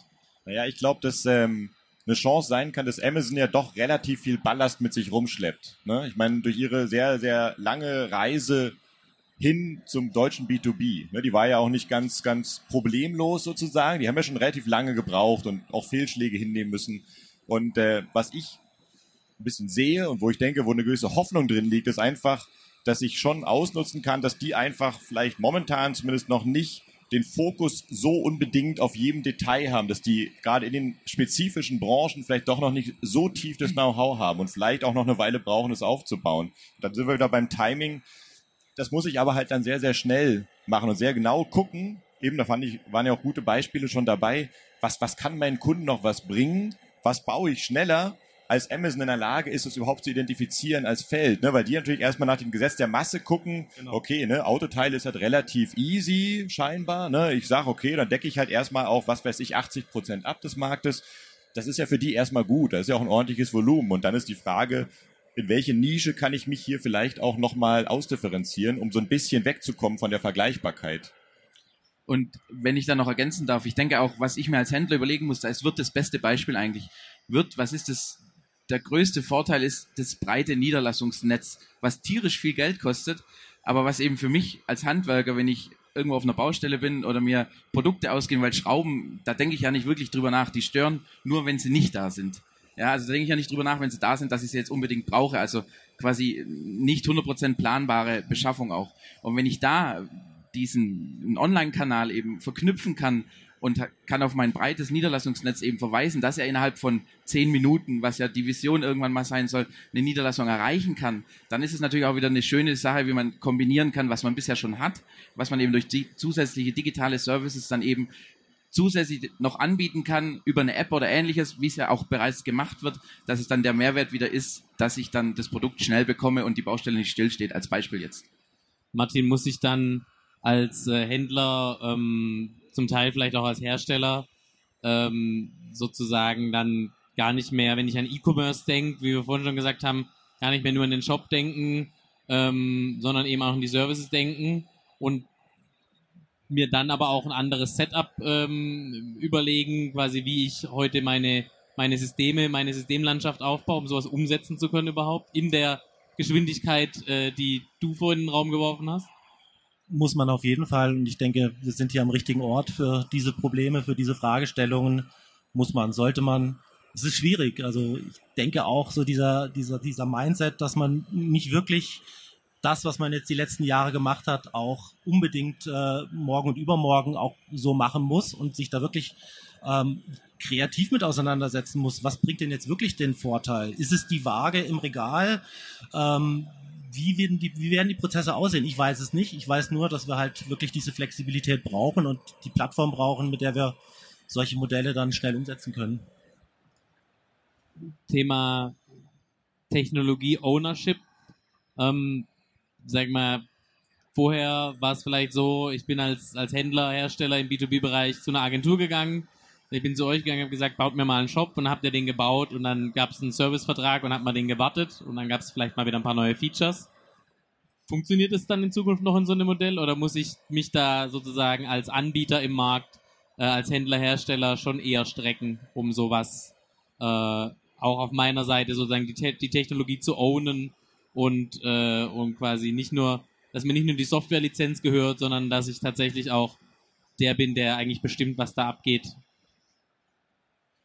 Speaker 3: Naja, ich glaube, dass ähm, eine Chance sein kann, dass Amazon ja doch relativ viel Ballast mit sich rumschleppt. Ne? Ich meine, durch ihre sehr, sehr lange Reise hin zum deutschen B2B. Ne, die war ja auch nicht ganz, ganz problemlos sozusagen. Die haben ja schon relativ lange gebraucht und auch Fehlschläge hinnehmen müssen. Und äh, was ich ein bisschen sehe und wo ich denke, wo eine gewisse Hoffnung drin liegt, ist einfach, dass ich schon ausnutzen kann, dass die einfach vielleicht momentan zumindest noch nicht den Fokus so unbedingt auf jedem Detail haben, dass die gerade in den spezifischen Branchen vielleicht doch noch nicht so tief das Know-how haben und vielleicht auch noch eine Weile brauchen, es aufzubauen. dann sind wir wieder beim Timing. Das muss ich aber halt dann sehr, sehr schnell machen und sehr genau gucken. Eben, da fand ich, waren ja auch gute Beispiele schon dabei. Was, was kann meinen Kunden noch was bringen? Was baue ich schneller? Als Amazon in der Lage ist, es überhaupt zu identifizieren als Feld, ne? weil die natürlich erstmal nach dem Gesetz der Masse gucken, genau. okay, ne, Autoteile ist halt relativ easy scheinbar, ne? ich sage, okay, dann decke ich halt erstmal auf, was weiß ich, 80 Prozent ab des Marktes, das ist ja für die erstmal gut, das ist ja auch ein ordentliches Volumen und dann ist die Frage, in welche Nische kann ich mich hier vielleicht auch nochmal ausdifferenzieren, um so ein bisschen wegzukommen von der Vergleichbarkeit.
Speaker 4: Und wenn ich da noch ergänzen darf, ich denke auch, was ich mir als Händler überlegen muss, es wird das beste Beispiel eigentlich, wird, was ist das der größte Vorteil ist das breite Niederlassungsnetz, was tierisch viel Geld kostet, aber was eben für mich als Handwerker, wenn ich irgendwo auf einer Baustelle bin oder mir Produkte ausgehen, weil Schrauben, da denke ich ja nicht wirklich drüber nach, die stören nur, wenn sie nicht da sind. Ja, also denke ich ja nicht drüber nach, wenn sie da sind, dass ich sie jetzt unbedingt brauche. Also quasi nicht 100% planbare Beschaffung auch. Und wenn ich da diesen Online-Kanal eben verknüpfen kann und kann auf mein breites Niederlassungsnetz eben verweisen, dass er innerhalb von zehn Minuten, was ja die Vision irgendwann mal sein soll, eine Niederlassung erreichen kann, dann ist es natürlich auch wieder eine schöne Sache, wie man kombinieren kann, was man bisher schon hat, was man eben durch die zusätzliche digitale Services dann eben zusätzlich noch anbieten kann über eine App oder ähnliches, wie es ja auch bereits gemacht wird, dass es dann der Mehrwert wieder ist, dass ich dann das Produkt schnell bekomme und die Baustelle nicht stillsteht, als Beispiel jetzt.
Speaker 1: Martin, muss ich dann als äh, Händler ähm, zum Teil vielleicht auch als Hersteller ähm, sozusagen dann gar nicht mehr, wenn ich an E-Commerce denke, wie wir vorhin schon gesagt haben, gar nicht mehr nur an den Shop denken, ähm, sondern eben auch an die Services denken und mir dann aber auch ein anderes Setup ähm, überlegen, quasi wie ich heute meine, meine Systeme, meine Systemlandschaft aufbaue, um sowas umsetzen zu können überhaupt in der Geschwindigkeit, äh, die du vorhin in den Raum geworfen hast?
Speaker 2: Muss man auf jeden Fall, und ich denke, wir sind hier am richtigen Ort für diese Probleme, für diese Fragestellungen, muss man, sollte man. Es ist schwierig. Also ich denke auch so dieser, dieser, dieser Mindset, dass man nicht wirklich das, was man jetzt die letzten Jahre gemacht hat, auch unbedingt äh, morgen und übermorgen auch so machen muss und sich da wirklich ähm, kreativ mit auseinandersetzen muss. Was bringt denn jetzt wirklich den Vorteil? Ist es die Waage im Regal? Ähm, wie werden, die, wie werden die Prozesse aussehen? Ich weiß es nicht. Ich weiß nur, dass wir halt wirklich diese Flexibilität brauchen und die Plattform brauchen, mit der wir solche Modelle dann schnell umsetzen können.
Speaker 1: Thema Technologie Ownership. Ähm, sag mal, vorher war es vielleicht so, ich bin als, als Händler, Hersteller im B2B-Bereich zu einer Agentur gegangen ich bin zu euch gegangen und habe gesagt, baut mir mal einen Shop. Und habt ihr den gebaut und dann gab es einen Servicevertrag und hat man den gewartet. Und dann gab es vielleicht mal wieder ein paar neue Features. Funktioniert es dann in Zukunft noch in so einem Modell? Oder muss ich mich da sozusagen als Anbieter im Markt, äh, als Händler, Hersteller schon eher strecken, um sowas äh, auch auf meiner Seite sozusagen die, Te die Technologie zu ownen und, äh, und quasi nicht nur, dass mir nicht nur die Softwarelizenz gehört, sondern dass ich tatsächlich auch der bin, der eigentlich bestimmt, was da abgeht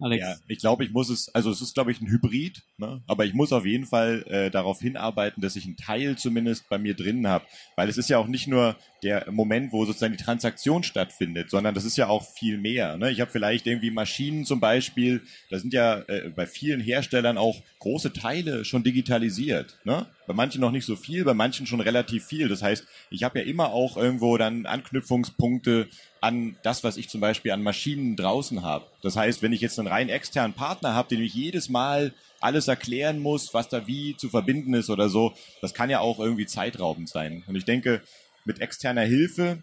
Speaker 3: Alex. Ja, ich glaube, ich muss es, also es ist, glaube ich, ein Hybrid, ne? aber ich muss auf jeden Fall äh, darauf hinarbeiten, dass ich einen Teil zumindest bei mir drin habe. Weil es ist ja auch nicht nur der Moment, wo sozusagen die Transaktion stattfindet, sondern das ist ja auch viel mehr. Ne? Ich habe vielleicht irgendwie Maschinen zum Beispiel, da sind ja äh, bei vielen Herstellern auch große Teile schon digitalisiert. Ne? Bei manchen noch nicht so viel, bei manchen schon relativ viel. Das heißt, ich habe ja immer auch irgendwo dann Anknüpfungspunkte an das, was ich zum Beispiel an Maschinen draußen habe. Das heißt, wenn ich jetzt einen rein externen Partner habe, den ich jedes Mal alles erklären muss, was da wie zu verbinden ist oder so, das kann ja auch irgendwie zeitraubend sein. Und ich denke, mit externer Hilfe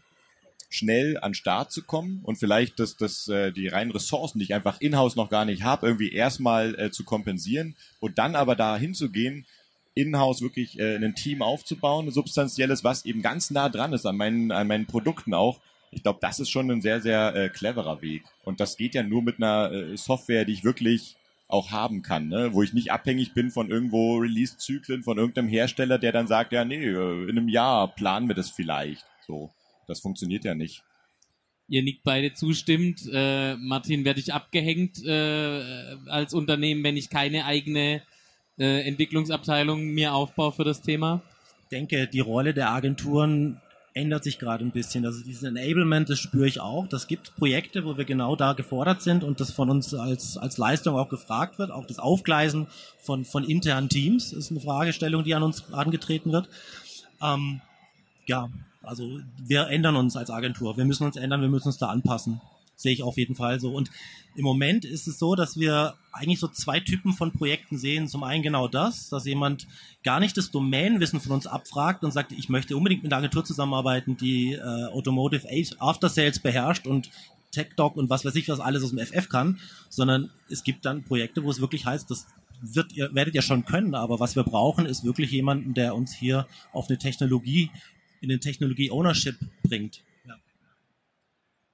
Speaker 3: schnell an Start zu kommen und vielleicht das, das, äh, die reinen Ressourcen, die ich einfach in-house noch gar nicht habe, irgendwie erstmal äh, zu kompensieren und dann aber da hinzugehen, in-house wirklich äh, ein Team aufzubauen, ein substanzielles, was eben ganz nah dran ist an meinen, an meinen Produkten auch ich glaube, das ist schon ein sehr, sehr äh, cleverer Weg. Und das geht ja nur mit einer äh, Software, die ich wirklich auch haben kann, ne? wo ich nicht abhängig bin von irgendwo Release-Zyklen von irgendeinem Hersteller, der dann sagt, ja, nee, äh, in einem Jahr planen wir das vielleicht. So, das funktioniert ja nicht.
Speaker 1: Ihr nickt beide zustimmt. Äh, Martin, werde ich abgehängt äh, als Unternehmen, wenn ich keine eigene äh, Entwicklungsabteilung mir aufbaue für das Thema?
Speaker 2: Ich denke, die Rolle der Agenturen ändert sich gerade ein bisschen. Also dieses Enablement, das spüre ich auch. Das gibt Projekte, wo wir genau da gefordert sind und das von uns als, als Leistung auch gefragt wird. Auch das Aufgleisen von, von internen Teams ist eine Fragestellung, die an uns angetreten wird. Ähm, ja, also wir ändern uns als Agentur. Wir müssen uns ändern, wir müssen uns da anpassen sehe ich auf jeden Fall so. Und im Moment ist es so, dass wir eigentlich so zwei Typen von Projekten sehen. Zum einen genau das, dass jemand gar nicht das Domänenwissen von uns abfragt und sagt, ich möchte unbedingt mit einer Agentur zusammenarbeiten, die äh, Automotive After Sales beherrscht und TechDoc und was weiß ich, was alles aus dem FF kann, sondern es gibt dann Projekte, wo es wirklich heißt, das wird ihr, werdet ihr schon können, aber was wir brauchen, ist wirklich jemanden, der uns hier auf eine Technologie, in den Technologie Ownership bringt.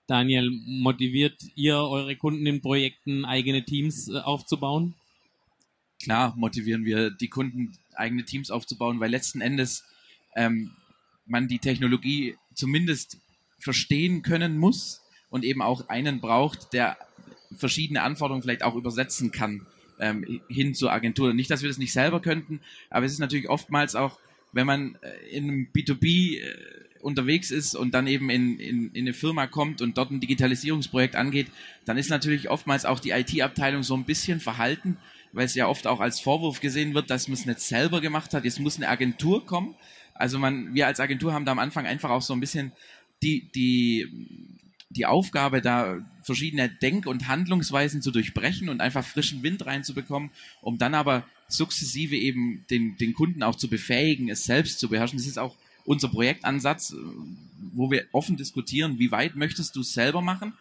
Speaker 1: Daniel, motiviert ihr eure Kunden in Projekten, eigene Teams äh, aufzubauen?
Speaker 4: Klar, motivieren wir die Kunden, eigene Teams aufzubauen, weil letzten Endes ähm, man die Technologie zumindest verstehen können muss und eben auch einen braucht, der verschiedene Anforderungen vielleicht auch übersetzen kann ähm, hin zur Agentur. Nicht, dass wir das nicht selber könnten, aber es ist natürlich oftmals auch, wenn man äh, in einem B2B äh, unterwegs ist und dann eben in, in, in eine Firma kommt und dort ein Digitalisierungsprojekt angeht, dann ist natürlich oftmals auch die IT-Abteilung so ein bisschen verhalten, weil es ja oft auch als Vorwurf gesehen wird, dass man es nicht selber gemacht hat. Jetzt muss eine Agentur kommen. Also man, wir als Agentur haben da am Anfang einfach auch so ein bisschen die, die, die Aufgabe, da verschiedene Denk- und Handlungsweisen zu durchbrechen und einfach frischen Wind reinzubekommen, um dann aber sukzessive eben den, den Kunden auch zu befähigen, es selbst zu beherrschen. Das ist auch unser Projektansatz, wo wir offen diskutieren, wie weit möchtest du es selber machen?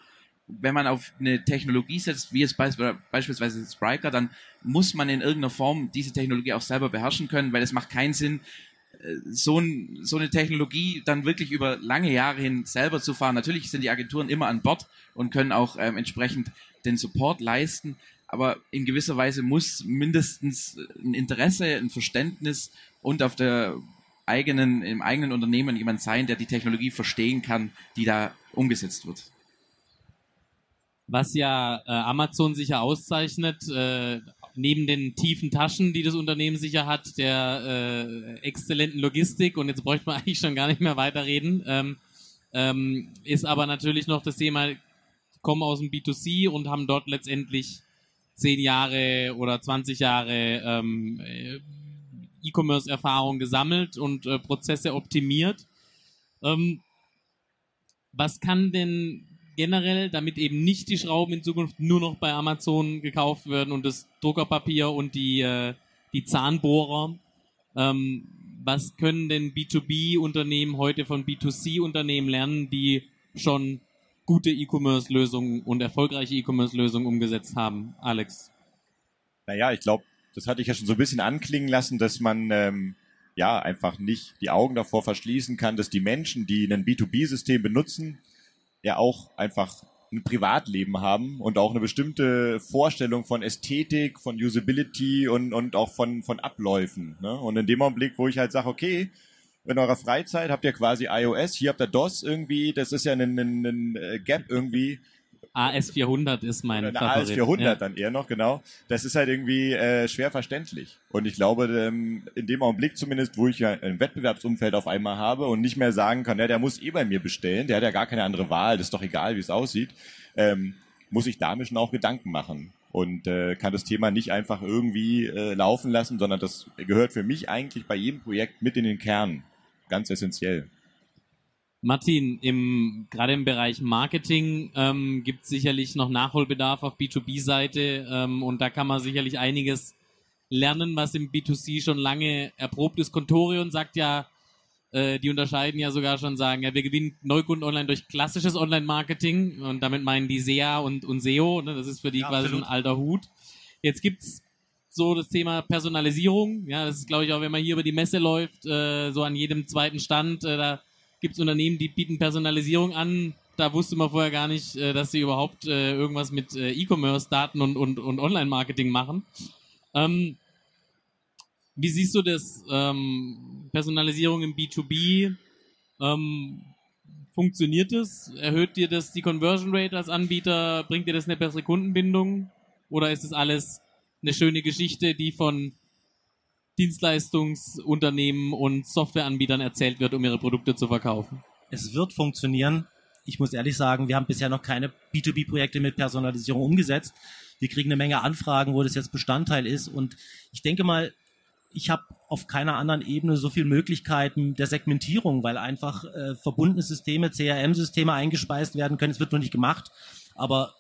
Speaker 4: Wenn man auf eine Technologie setzt, wie es beispielsweise Spriker, dann muss man in irgendeiner Form diese Technologie auch selber beherrschen können, weil es macht keinen Sinn, äh, so, ein, so eine Technologie dann wirklich über lange Jahre hin selber zu fahren. Natürlich sind die Agenturen immer an Bord und können auch ähm, entsprechend den Support leisten, aber in gewisser Weise muss mindestens ein Interesse, ein Verständnis und auf der eigenen, im eigenen Unternehmen jemand sein, der die Technologie verstehen kann, die da umgesetzt wird.
Speaker 1: Was ja äh, Amazon sicher auszeichnet, äh, neben den tiefen Taschen, die das Unternehmen sicher hat, der äh, exzellenten Logistik, und jetzt bräuchte man eigentlich schon gar nicht mehr weiterreden, ähm, ähm, ist aber natürlich noch das Thema, kommen aus dem B2C und haben dort letztendlich zehn Jahre oder 20 Jahre ähm, E-Commerce-Erfahrung gesammelt und äh, Prozesse optimiert. Ähm, was kann denn generell, damit eben nicht die Schrauben in Zukunft nur noch bei Amazon gekauft werden und das Druckerpapier und die, äh, die Zahnbohrer, ähm, was können denn B2B-Unternehmen heute von B2C-Unternehmen lernen, die schon gute E-Commerce-Lösungen und erfolgreiche E-Commerce-Lösungen umgesetzt haben? Alex.
Speaker 3: Naja, ich glaube, das hatte ich ja schon so ein bisschen anklingen lassen, dass man ähm, ja einfach nicht die Augen davor verschließen kann, dass die Menschen, die ein B2B-System benutzen, ja auch einfach ein Privatleben haben und auch eine bestimmte Vorstellung von Ästhetik, von Usability und, und auch von, von Abläufen. Ne? Und in dem Augenblick, wo ich halt sage, okay, in eurer Freizeit habt ihr quasi iOS, hier habt ihr DOS irgendwie, das ist ja ein, ein, ein Gap irgendwie,
Speaker 1: AS400 ist mein
Speaker 3: Oder
Speaker 1: Favorit.
Speaker 3: AS400
Speaker 1: ja.
Speaker 3: dann eher noch, genau. Das ist halt irgendwie äh, schwer verständlich. Und ich glaube, ähm, in dem Augenblick zumindest, wo ich ja ein Wettbewerbsumfeld auf einmal habe und nicht mehr sagen kann, ja, der muss eh bei mir bestellen, der hat ja gar keine andere Wahl, das ist doch egal, wie es aussieht, ähm, muss ich da mir schon auch Gedanken machen. Und äh, kann das Thema nicht einfach irgendwie äh, laufen lassen, sondern das gehört für mich eigentlich bei jedem Projekt mit in den Kern. Ganz essentiell.
Speaker 1: Martin, im, gerade im Bereich Marketing ähm, gibt es sicherlich noch Nachholbedarf auf B2B-Seite ähm, und da kann man sicherlich einiges lernen, was im B2C schon lange erprobt ist. Contorion sagt ja, äh, die unterscheiden ja sogar schon, sagen, ja, wir gewinnen Neukunden online durch klassisches Online-Marketing und damit meinen die SEA und, und SEO, ne? das ist für die
Speaker 2: Ja,
Speaker 1: quasi
Speaker 2: absolut.
Speaker 1: ein alter Hut. Jetzt gibt's so das Thema Personalisierung, ja, das ist glaube ich auch, wenn man hier über die Messe läuft, äh, so an jedem zweiten Stand, äh, da gibt's Unternehmen, die bieten Personalisierung an. Da wusste man vorher gar nicht, äh, dass sie überhaupt äh, irgendwas mit äh, E-Commerce-Daten und, und, und Online-Marketing machen. Ähm, wie siehst du das? Ähm, Personalisierung im B2B? Ähm, funktioniert das? Erhöht dir das die Conversion Rate als Anbieter? Bringt dir das eine bessere Kundenbindung? Oder ist das alles eine schöne Geschichte, die von Dienstleistungsunternehmen und Softwareanbietern erzählt wird, um ihre Produkte zu verkaufen?
Speaker 2: Es wird funktionieren. Ich muss ehrlich sagen, wir haben bisher noch keine B2B-Projekte mit Personalisierung umgesetzt. Wir kriegen eine Menge Anfragen, wo das jetzt Bestandteil ist. Und ich denke mal, ich habe auf keiner anderen Ebene so viele Möglichkeiten der Segmentierung, weil einfach äh, verbundene Systeme, CRM-Systeme eingespeist werden können. Es wird noch nicht gemacht, aber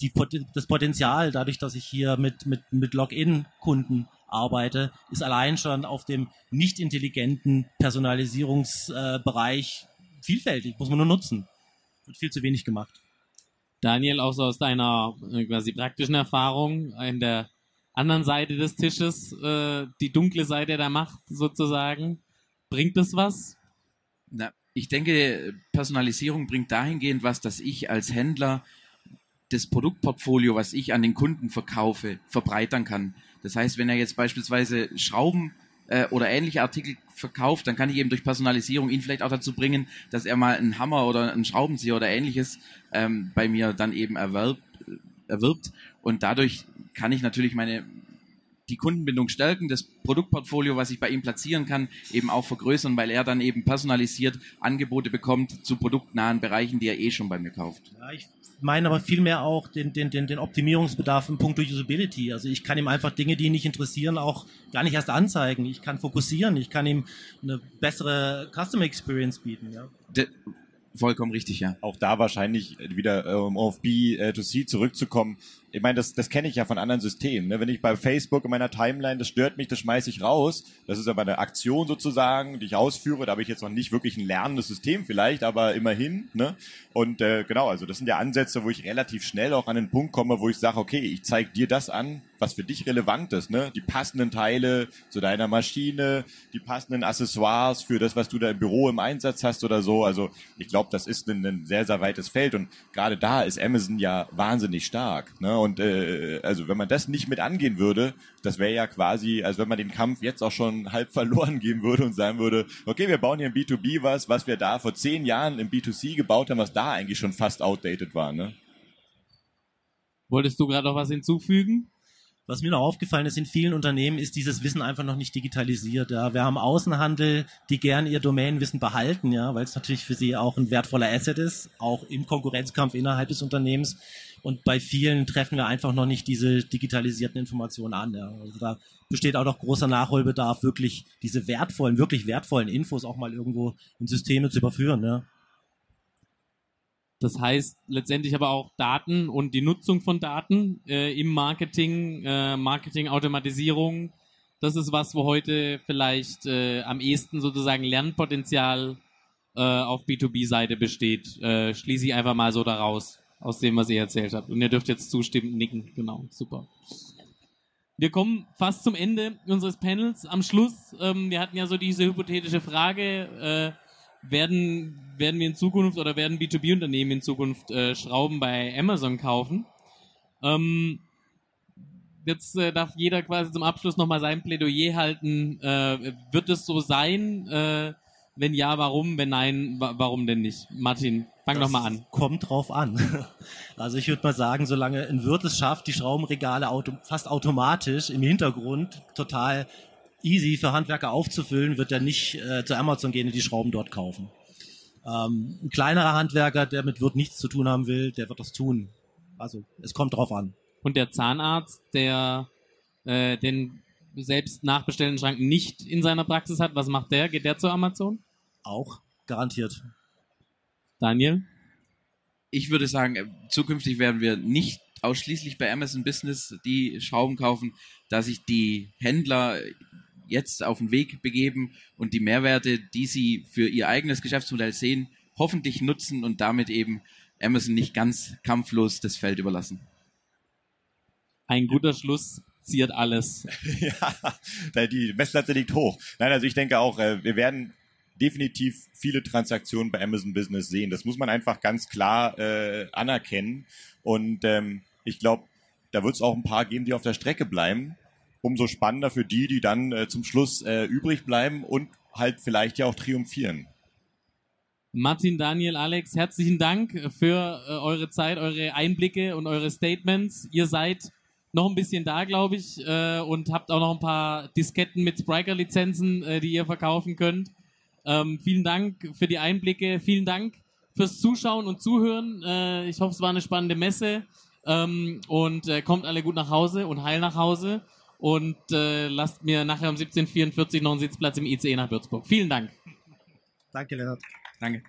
Speaker 2: die, das Potenzial, dadurch, dass ich hier mit, mit, mit Login-Kunden arbeite, ist allein schon auf dem nicht intelligenten Personalisierungsbereich vielfältig, muss man nur nutzen. Wird viel zu wenig gemacht.
Speaker 1: Daniel, auch so aus deiner äh, quasi praktischen Erfahrung in der anderen Seite des Tisches, äh, die dunkle Seite der Macht sozusagen, bringt das was?
Speaker 4: Na, ich denke, Personalisierung bringt dahingehend was, dass ich als Händler das Produktportfolio, was ich an den Kunden verkaufe, verbreitern kann. Das heißt, wenn er jetzt beispielsweise Schrauben äh, oder ähnliche Artikel verkauft, dann kann ich eben durch Personalisierung ihn vielleicht auch dazu bringen, dass er mal einen Hammer oder einen Schraubenzieher oder ähnliches ähm, bei mir dann eben erwerbt, erwirbt. Und dadurch kann ich natürlich meine die Kundenbindung stärken, das Produktportfolio, was ich bei ihm platzieren kann, eben auch vergrößern, weil er dann eben personalisiert Angebote bekommt zu produktnahen Bereichen, die er eh schon bei mir kauft.
Speaker 2: Ja, ich meine aber vielmehr auch den, den, den, den Optimierungsbedarf im Punkt Usability. Also ich kann ihm einfach Dinge, die ihn nicht interessieren, auch gar nicht erst anzeigen. Ich kann fokussieren, ich kann ihm eine bessere Customer Experience bieten. Ja.
Speaker 4: De vollkommen richtig, ja.
Speaker 3: auch da wahrscheinlich wieder, äh, um auf B2C zurückzukommen, ich meine, das, das kenne ich ja von anderen Systemen. Ne? Wenn ich bei Facebook in meiner Timeline, das stört mich, das schmeiße ich raus. Das ist aber eine Aktion sozusagen, die ich ausführe. Da habe ich jetzt noch nicht wirklich ein lernendes System vielleicht, aber immerhin. Ne? Und äh, genau, also das sind ja Ansätze, wo ich relativ schnell auch an den Punkt komme, wo ich sage, okay, ich zeige dir das an, was für dich relevant ist. Ne? Die passenden Teile zu deiner Maschine, die passenden Accessoires für das, was du da im Büro im Einsatz hast oder so. Also ich glaube, das ist ein, ein sehr, sehr weites Feld. Und gerade da ist Amazon ja wahnsinnig stark. Ne? Und äh, also wenn man das nicht mit angehen würde, das wäre ja quasi, als wenn man den Kampf jetzt auch schon halb verloren geben würde und sagen würde, okay, wir bauen hier im B2B was, was wir da vor zehn Jahren im B2C gebaut haben, was da eigentlich schon fast outdated war. Ne?
Speaker 1: Wolltest du gerade noch was hinzufügen?
Speaker 2: Was mir noch aufgefallen ist in vielen Unternehmen, ist dieses Wissen einfach noch nicht digitalisiert. Ja. Wir haben Außenhandel, die gern ihr Domänenwissen behalten, ja, weil es natürlich für sie auch ein wertvoller Asset ist, auch im Konkurrenzkampf innerhalb des Unternehmens. Und bei vielen treffen wir einfach noch nicht diese digitalisierten Informationen an. Ja. Also da besteht auch noch großer Nachholbedarf, wirklich diese wertvollen, wirklich wertvollen Infos auch mal irgendwo in Systeme zu überführen. Ja.
Speaker 1: Das heißt letztendlich aber auch Daten und die Nutzung von Daten äh, im Marketing, äh, Marketing-Automatisierung. Das ist was, wo heute vielleicht äh, am ehesten sozusagen Lernpotenzial äh, auf B2B-Seite besteht. Äh, schließe ich einfach mal so daraus, aus dem, was ihr erzählt habt. Und ihr dürft jetzt zustimmend nicken. Genau, super. Wir kommen fast zum Ende unseres Panels. Am Schluss, ähm, wir hatten ja so diese hypothetische Frage, äh, werden, werden wir in Zukunft oder werden B2B-Unternehmen in Zukunft äh, Schrauben bei Amazon kaufen? Ähm, jetzt äh, darf jeder quasi zum Abschluss nochmal sein Plädoyer halten. Äh, wird es so sein? Äh, Wenn ja, warum? Wenn nein, wa warum denn nicht? Martin, fang
Speaker 2: das
Speaker 1: doch mal an.
Speaker 2: Kommt drauf an. Also ich würde mal sagen, solange ein Wirt es schafft, die Schraubenregale auto fast automatisch im Hintergrund total easy für Handwerker aufzufüllen, wird er nicht äh, zu Amazon gehen und die Schrauben dort kaufen. Ähm, ein kleinerer Handwerker, der mit Wirt nichts zu tun haben will, der wird das tun. Also es kommt drauf an.
Speaker 1: Und der Zahnarzt, der äh, den selbst nachbestellten Schrank nicht in seiner Praxis hat, was macht der? Geht der zu Amazon?
Speaker 2: Auch garantiert.
Speaker 1: Daniel?
Speaker 4: Ich würde sagen, äh, zukünftig werden wir nicht ausschließlich bei Amazon Business die Schrauben kaufen, da sich die Händler jetzt auf den Weg begeben und die Mehrwerte, die sie für ihr eigenes Geschäftsmodell sehen, hoffentlich nutzen und damit eben Amazon nicht ganz kampflos das Feld überlassen.
Speaker 1: Ein guter Schluss ziert alles.
Speaker 3: ja, die Messlatte liegt hoch. Nein, also ich denke auch, äh, wir werden definitiv viele Transaktionen bei Amazon Business sehen. Das muss man einfach ganz klar äh, anerkennen. Und ähm, ich glaube, da wird es auch ein paar geben, die auf der Strecke bleiben. Umso spannender für die, die dann äh, zum Schluss äh, übrig bleiben und halt vielleicht ja auch triumphieren.
Speaker 1: Martin, Daniel, Alex, herzlichen Dank für äh, eure Zeit, eure Einblicke und eure Statements. Ihr seid noch ein bisschen da, glaube ich, äh, und habt auch noch ein paar Disketten mit Spriker-Lizenzen, äh, die ihr verkaufen könnt. Ähm, vielen Dank für die Einblicke, vielen Dank fürs Zuschauen und Zuhören. Äh, ich hoffe, es war eine spannende Messe ähm, und äh, kommt alle gut nach Hause und heil nach Hause und äh, lasst mir nachher um 17.44 noch einen Sitzplatz im ICE nach Würzburg. Vielen Dank.
Speaker 2: Danke, Lennart.
Speaker 4: Danke.